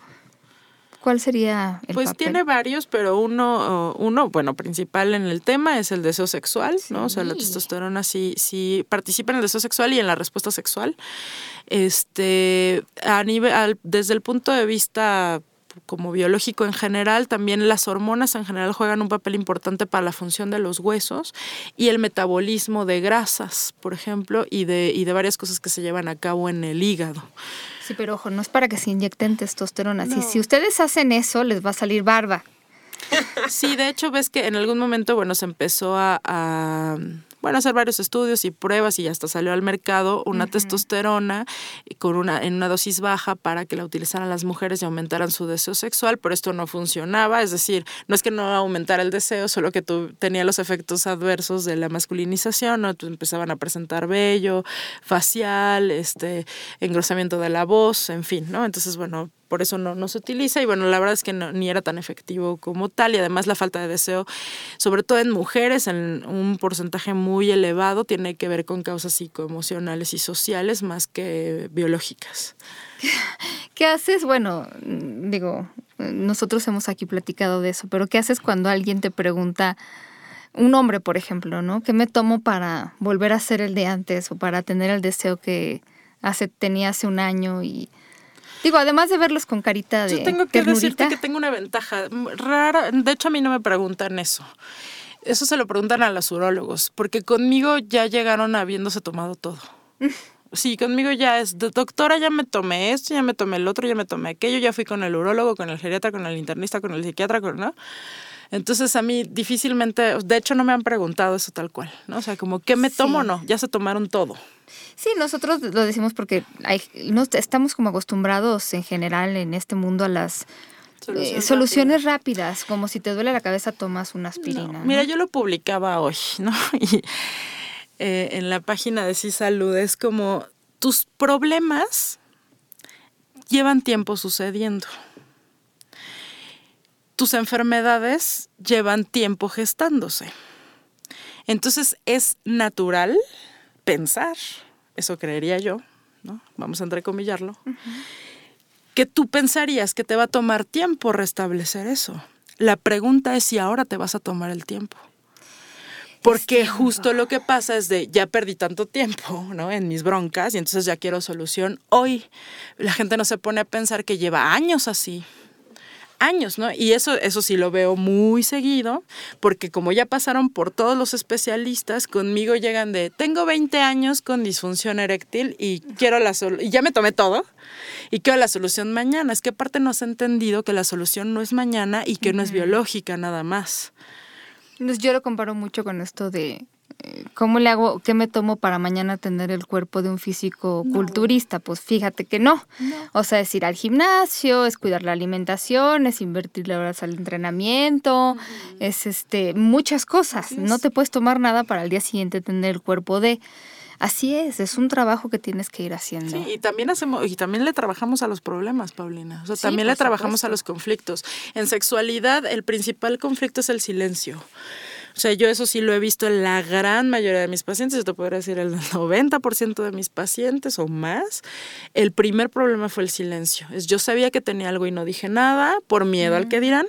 ¿cuál sería el Pues tiene varios, pero uno, uno, bueno, principal en el tema es el deseo sexual, ¿no? O sea, la testosterona sí, sí participa en el deseo sexual y en la respuesta sexual. Este, a nivel, desde el punto de vista como biológico en general, también las hormonas en general juegan un papel importante para la función de los huesos y el metabolismo de grasas, por ejemplo, y de, y de varias cosas que se llevan a cabo en el hígado. Sí, pero ojo, no es para que se inyecten testosterona. Si, ustedes hacen eso, les va a salir barba. Sí, de hecho ves que en algún momento, bueno, se empezó a bueno, hacer varios estudios y pruebas y hasta salió al mercado una testosterona con una, en una dosis baja para que la utilizaran las mujeres y aumentaran su deseo sexual, pero esto no funcionaba, es decir, no es que no aumentara el deseo, solo que tú, tenía los efectos adversos de la masculinización, ¿no? empezaban a presentar vello, facial, este, engrosamiento de la voz, en fin, ¿no? Entonces, bueno, por eso no, no se utiliza y bueno, la verdad es que ni era tan efectivo como tal y además la falta de deseo, sobre todo en mujeres, en un porcentaje muy elevado, tiene que ver con causas psicoemocionales y sociales más que biológicas. ¿Qué haces? Bueno, digo, nosotros hemos aquí platicado de eso, pero ¿qué haces cuando alguien te pregunta, un hombre, por ejemplo, ¿no? ¿Qué me tomo para volver a ser el de antes o para tener el deseo que hace, tenía hace un año y Digo, además de verlos con carita de. Yo tengo que decirte que tengo una ventaja rara. De hecho, a mí no me preguntan eso. Eso se lo preguntan a los urólogos, porque conmigo ya llegaron habiéndose tomado todo. Sí, conmigo ya es, doctora, ya me tomé esto, ya me tomé el otro, ya me tomé aquello, ya fui con el urólogo, con el geriatra, con el internista, con el psiquiatra, con, ¿no? Entonces a mí difícilmente, de hecho no me han preguntado eso tal cual, ¿no? O sea, como, ¿qué me tomo o no? Ya se tomaron todo. Sí, nosotros lo decimos porque hay, no, estamos como acostumbrados en general en este mundo a las eh, soluciones rápidas. como si te duele la cabeza tomas una aspirina. Mira, yo lo publicaba hoy, ¿no? Y eh, en la página de Sí Salud es como tus problemas llevan tiempo sucediendo. Tus enfermedades llevan tiempo gestándose. Entonces es natural pensar, eso creería yo, ¿no? Vamos a entrecomillarlo, que tú pensarías que te va a tomar tiempo restablecer eso. La pregunta es si ahora te vas a tomar el tiempo. Porque justo lo que pasa es de ya perdí tanto tiempo, ¿no? En mis broncas y entonces ya quiero solución hoy. La gente no se pone a pensar que lleva años así años, ¿no? Y eso, eso sí lo veo muy seguido, porque como ya pasaron por todos los especialistas, conmigo llegan de, tengo 20 años con disfunción eréctil y quiero la y ya me tomé todo, y quiero la solución mañana. Es que aparte no has entendido que la solución no es mañana y que no es biológica nada más. Yo lo comparo mucho con esto de ¿cómo le hago, qué me tomo para mañana tener el cuerpo de un físico culturista? Pues fíjate que no. O sea, es ir al gimnasio, es cuidar la alimentación, es invertirle horas al entrenamiento, es este muchas cosas. No te puedes tomar nada para el día siguiente tener el cuerpo de Así es, es un trabajo que tienes que ir haciendo. Sí, y también hacemos y también le trabajamos a los problemas, Paulina. O sea, también le trabajamos a los conflictos. En sexualidad el principal conflicto es el silencio. O sea, yo eso sí lo he visto en la gran mayoría de mis pacientes, yo te podría decir el 90% de mis pacientes o más. El primer problema fue el silencio. Es yo sabía que tenía algo y no dije nada por miedo al que dirán.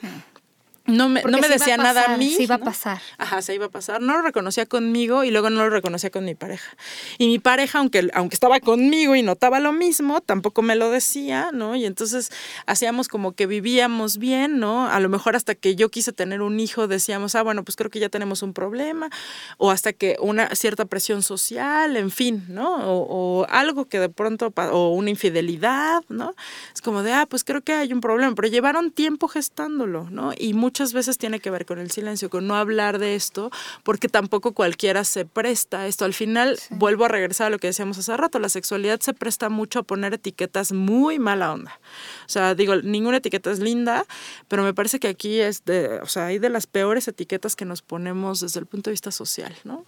No me, no me decía nada a mí. Se iba a pasar. Ajá, se iba a pasar. No lo reconocía conmigo y luego no lo reconocía con mi pareja. Y mi pareja, aunque, aunque estaba conmigo y notaba lo mismo, tampoco me lo decía, ¿no? Y entonces hacíamos como que vivíamos bien, ¿no? A lo mejor hasta que yo quise tener un hijo decíamos, ah, bueno, pues creo que ya tenemos un problema. O hasta que una cierta presión social, en fin, ¿no? O, o algo que de pronto, o una infidelidad, ¿no? Es como de, ah, pues creo que hay un problema. Pero llevaron tiempo gestándolo, ¿no? Y mucho muchas veces tiene que ver con el silencio, con no hablar de esto, porque tampoco cualquiera se presta a esto. Al final, vuelvo a regresar a lo que decíamos hace rato, la sexualidad se presta mucho a poner etiquetas muy mala onda. O sea, digo, ninguna etiqueta es linda, pero me parece que aquí es de, o sea, hay de las peores etiquetas que nos ponemos desde el punto de vista social, ¿no?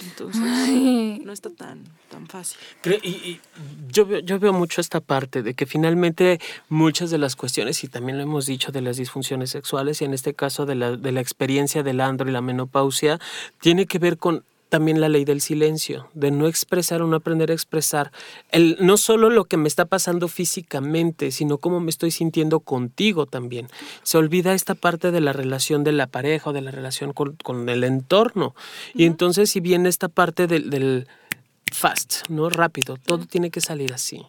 Entonces, no está tan, tan fácil. Y, yo, yo veo mucho esta parte de que finalmente muchas de las cuestiones, y también lo hemos dicho de las disfunciones sexuales, y en este caso de la, de la experiencia del andro y la menopausia, tiene que ver con también la ley del silencio, de no expresar o no aprender a expresar el, no solo lo que me está pasando físicamente, sino cómo me estoy sintiendo contigo también. Se olvida esta parte de la relación de la pareja o de la relación con, el entorno. Y entonces si viene esta parte del, del fast, ¿no? Rápido, todo tiene que salir así.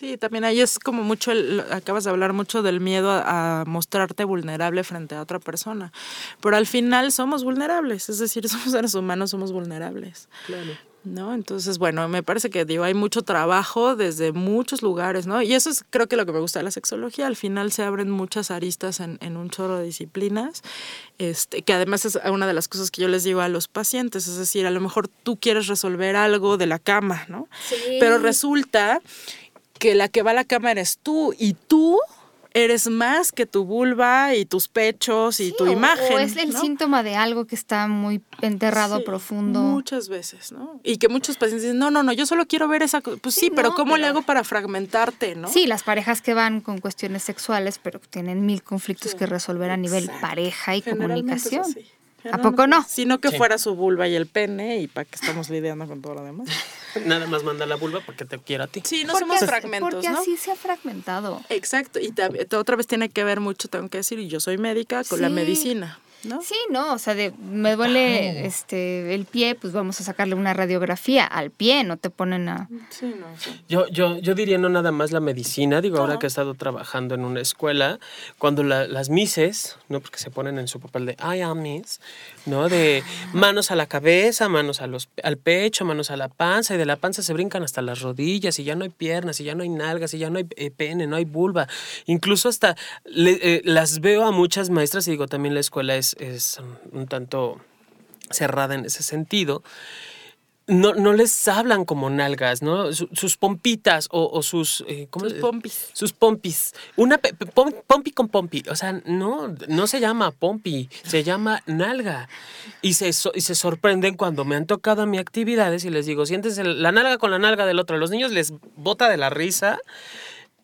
Sí, también ahí es como mucho, acabas de hablar mucho del miedo a, mostrarte vulnerable frente a otra persona, pero al final somos vulnerables, es decir, somos seres humanos, somos vulnerables. Claro. ¿no? Entonces, bueno, me parece que digo, hay mucho trabajo desde muchos lugares, ¿no? Y eso es creo que lo que me gusta de la sexología, al final se abren muchas aristas en, en, un chorro de disciplinas, este, que además es una de las cosas que yo les digo a los pacientes, es decir, a lo mejor tú quieres resolver algo de la cama, ¿no? Sí. Pero resulta que la que va a la cama eres tú y tú eres más que tu vulva y tus pechos y tu imagen. O es el síntoma de algo que está muy enterrado profundo. Muchas veces, ¿no? Y que muchos pacientes dicen, no, no, no, yo solo quiero ver esa cosa. Pues sí, pero ¿cómo le hago para fragmentarte, no? Sí, las parejas que van con cuestiones sexuales, pero tienen mil conflictos que resolver a nivel pareja y comunicación. ¿A poco no? Sino que fuera su vulva y el pene y para que estamos lidiando con todo lo demás. Nada más manda la vulva porque te quiera a ti. Sí, no somos fragmentos, Porque así se ha fragmentado. Exacto. Y otra vez tiene que ver mucho, tengo que decir, y yo soy médica, con la medicina. ¿No? Sí, no, o sea, de, me duele este el pie, pues vamos a sacarle una radiografía al pie, no te ponen a... Sí, no, Yo, yo, yo diría no nada más la medicina, digo, ahora que he estado trabajando en una escuela, cuando las mises, ¿no? Porque se ponen en su papel de I am miss, ¿no? De manos a la cabeza, manos a los, al pecho, manos a la panza, y de la panza se brincan hasta las rodillas, y ya no hay piernas, y ya no hay nalgas, y ya no hay eh, pene, no hay vulva. Incluso hasta eh, las veo a muchas maestras, y digo, también la escuela es, es un tanto cerrada en ese sentido no, no les hablan como nalgas, ¿no? sus pompitas o, sus... Eh, ¿cómo sus pompis. Sus pompis. Una pompi con pompi. O sea, no, no se llama pompi, se llama nalga. Y se, y se sorprenden cuando me han tocado a mi actividades y les digo, siéntense la nalga con la nalga del otro. A los niños les bota de la risa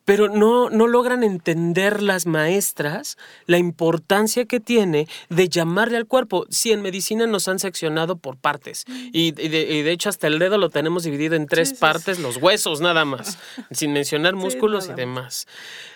pero no, no logran entender las maestras la importancia que tiene de llamarle al cuerpo. Sí, en medicina nos han seccionado por partes y, de, hecho hasta el dedo lo tenemos dividido en tres partes, los huesos nada más, sin mencionar músculos y demás.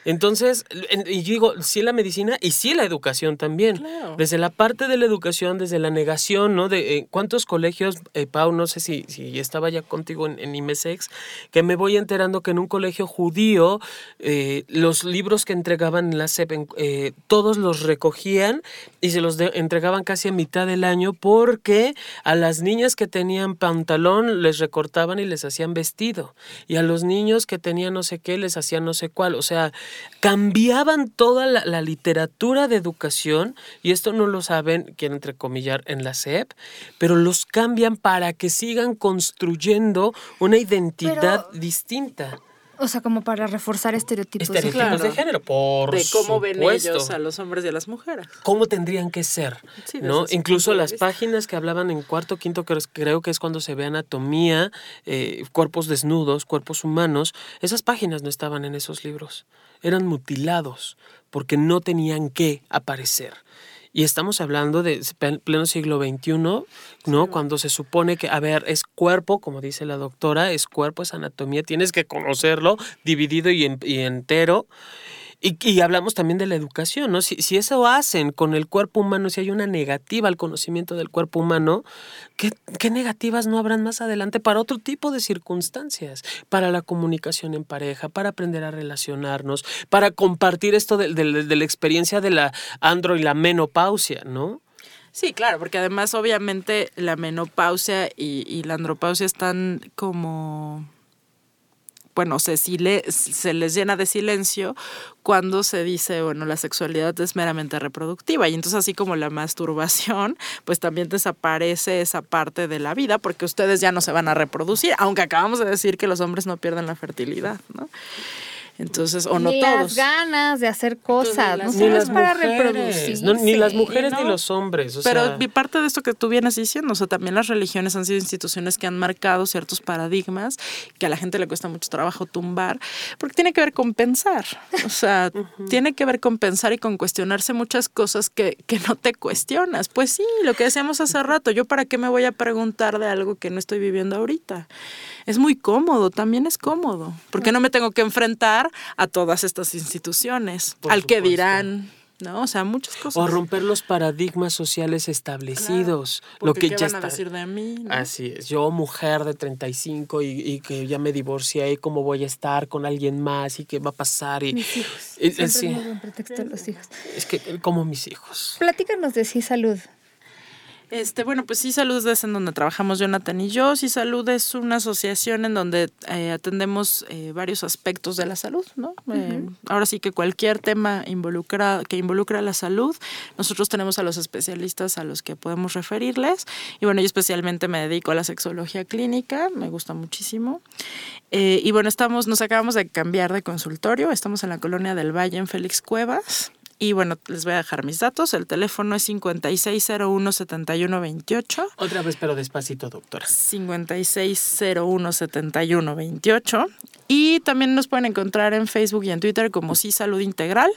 Entonces, y digo, sí la medicina y sí la educación también. Desde la parte de la educación, desde la negación, ¿no? De eh, cuántos colegios, eh, Pau, no sé si, si estaba ya contigo en, en IMESEX, que me voy enterando que en un colegio judío eh, los libros que entregaban en la SEP, eh, todos los recogían y se los entregaban casi a mitad del año porque a las niñas que tenían pantalón les recortaban y les hacían vestido. Y a los niños que tenían no sé qué les hacían no sé cuál. O sea, cambiaban toda la, literatura de educación, y esto no lo saben, quiero entrecomillar, en la SEP, pero los cambian para que sigan construyendo una identidad distinta. O sea, como para reforzar estereotipos, estereotipos de género, por De cómo ven ellos a los hombres y a las mujeres. Cómo tendrían que ser, ¿no? Incluso las páginas que hablaban en cuarto, quinto, creo que es cuando se ve anatomía, eh, cuerpos desnudos, cuerpos humanos, esas páginas no estaban en esos libros. Eran mutilados porque no tenían que aparecer. Y estamos hablando de pleno siglo XXI, ¿no? Cuando se supone que, a ver, es cuerpo, como dice la doctora, es cuerpo, es anatomía, tienes que conocerlo dividido y, y entero. Y, hablamos también de la educación, ¿no? Si, si, eso hacen con el cuerpo humano, si hay una negativa al conocimiento del cuerpo humano, ¿qué, ¿qué, negativas no habrán más adelante para otro tipo de circunstancias? Para la comunicación en pareja, para aprender a relacionarnos, para compartir esto de, de la experiencia de la andro y la menopausia, ¿no? Sí, claro, porque además obviamente la menopausia y, y la andropausia están como bueno, se, se les llena de silencio cuando se dice, bueno, la sexualidad es meramente reproductiva. Y entonces así como la masturbación, pues también desaparece esa parte de la vida porque ustedes ya no se van a reproducir, aunque acabamos de decir que los hombres no pierden la fertilidad, ¿no? Entonces, o no ni las ganas de hacer cosas, no ni las para reproducir. ni las mujeres ni los hombres. Pero parte de esto que tú vienes diciendo, o sea, también las religiones han sido instituciones que han marcado ciertos paradigmas que a la gente le cuesta mucho trabajo tumbar, porque tiene que ver con pensar. O sea, tiene que ver con pensar y con cuestionarse muchas cosas que, que no te cuestionas. Pues sí, lo que decíamos hace rato, yo para qué me voy a preguntar de algo que no estoy viviendo ahorita es muy cómodo, también es cómodo, porque no me tengo que enfrentar a todas estas instituciones, al que dirán. ¿no? O sea, muchas cosas. O romper los paradigmas sociales establecidos. lo que ya está. decir de mí? Así es. Yo, mujer de 35 y, y, que ya me divorcié, ¿cómo voy a estar con alguien más y qué va a pasar? Y, mis hijos. Y, sí. pretexto los hijos. Es que, como mis hijos. Platícanos de sí salud. Este, bueno, pues sí Salud es en donde trabajamos Jonathan y yo. Sí Salud es una asociación en donde eh, atendemos eh, varios aspectos de la salud, ¿no? Eh, ahora sí que cualquier tema involucra, que involucra la salud, nosotros tenemos a los especialistas a los que podemos referirles. Y bueno, yo especialmente me dedico a la sexología clínica, me gusta muchísimo. y bueno, estamos, nos acabamos de cambiar de consultorio, estamos en la colonia del Valle en Félix Cuevas. Y bueno, les voy a dejar mis datos. El teléfono es 5601-7128. Otra vez, pero despacito, doctora. 5601-7128. Y también nos pueden encontrar en Facebook y en Twitter como Sí Salud Integral.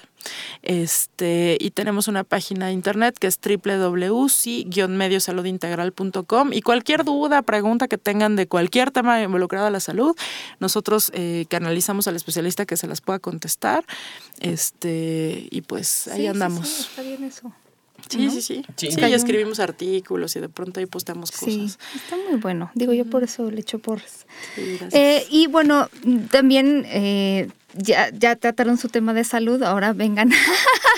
Este, y tenemos una página de internet que es www.si-mediosaludintegral.com. Y cualquier duda, pregunta que tengan de cualquier tema involucrado a la salud, nosotros eh, canalizamos al especialista que se las pueda contestar. Este, y pues ahí andamos. Sí, está bien eso. Sí, sí, sí, sí. Sí, y escribimos artículos y de pronto ahí posteamos cosas. Sí, está muy bueno. Digo, yo por eso le echo porras. Eh, y bueno, también eh, ya, ya trataron su tema de salud, ahora vengan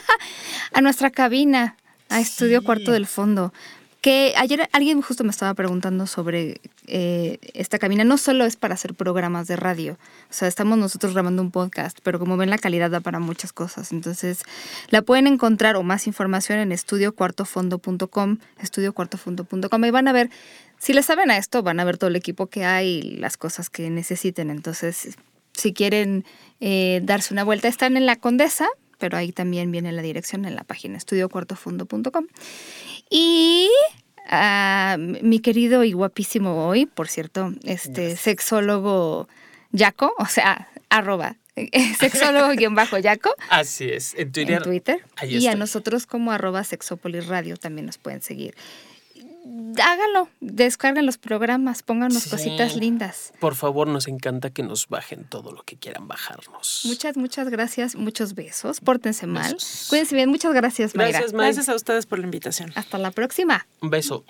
a nuestra cabina, a Estudio Cuarto del Fondo. Que ayer alguien justo me estaba preguntando sobre eh, esta cabina. No solo es para hacer programas de radio, o sea, estamos nosotros grabando un podcast, pero como ven la calidad da para muchas cosas. Entonces, la pueden encontrar o más información en estudiocuartofondo.com, estudiocuartofondo.com y van a ver, si le saben a esto, van a ver todo el equipo que hay y las cosas que necesiten. Entonces, si quieren eh, darse una vuelta, están en la Condesa, pero ahí también viene la dirección en la página estudiocuartofondo.com. Y ah, mi querido y guapísimo hoy, por cierto, este sexólogo Yaco, o sea, arroba sexólogo-yaco. Así es, en Twitter. En Twitter. y a nosotros como arroba sexópolis radio también nos pueden seguir háganlo, descarguen los programas, pónganos cositas lindas. Por favor, nos encanta que nos bajen todo lo que quieran bajarnos. Muchas, muchas gracias, muchos besos, pórtense mal. Cuídense bien, muchas gracias, Mayra. Gracias, Gracias a ustedes por la invitación. Hasta la próxima. Un beso.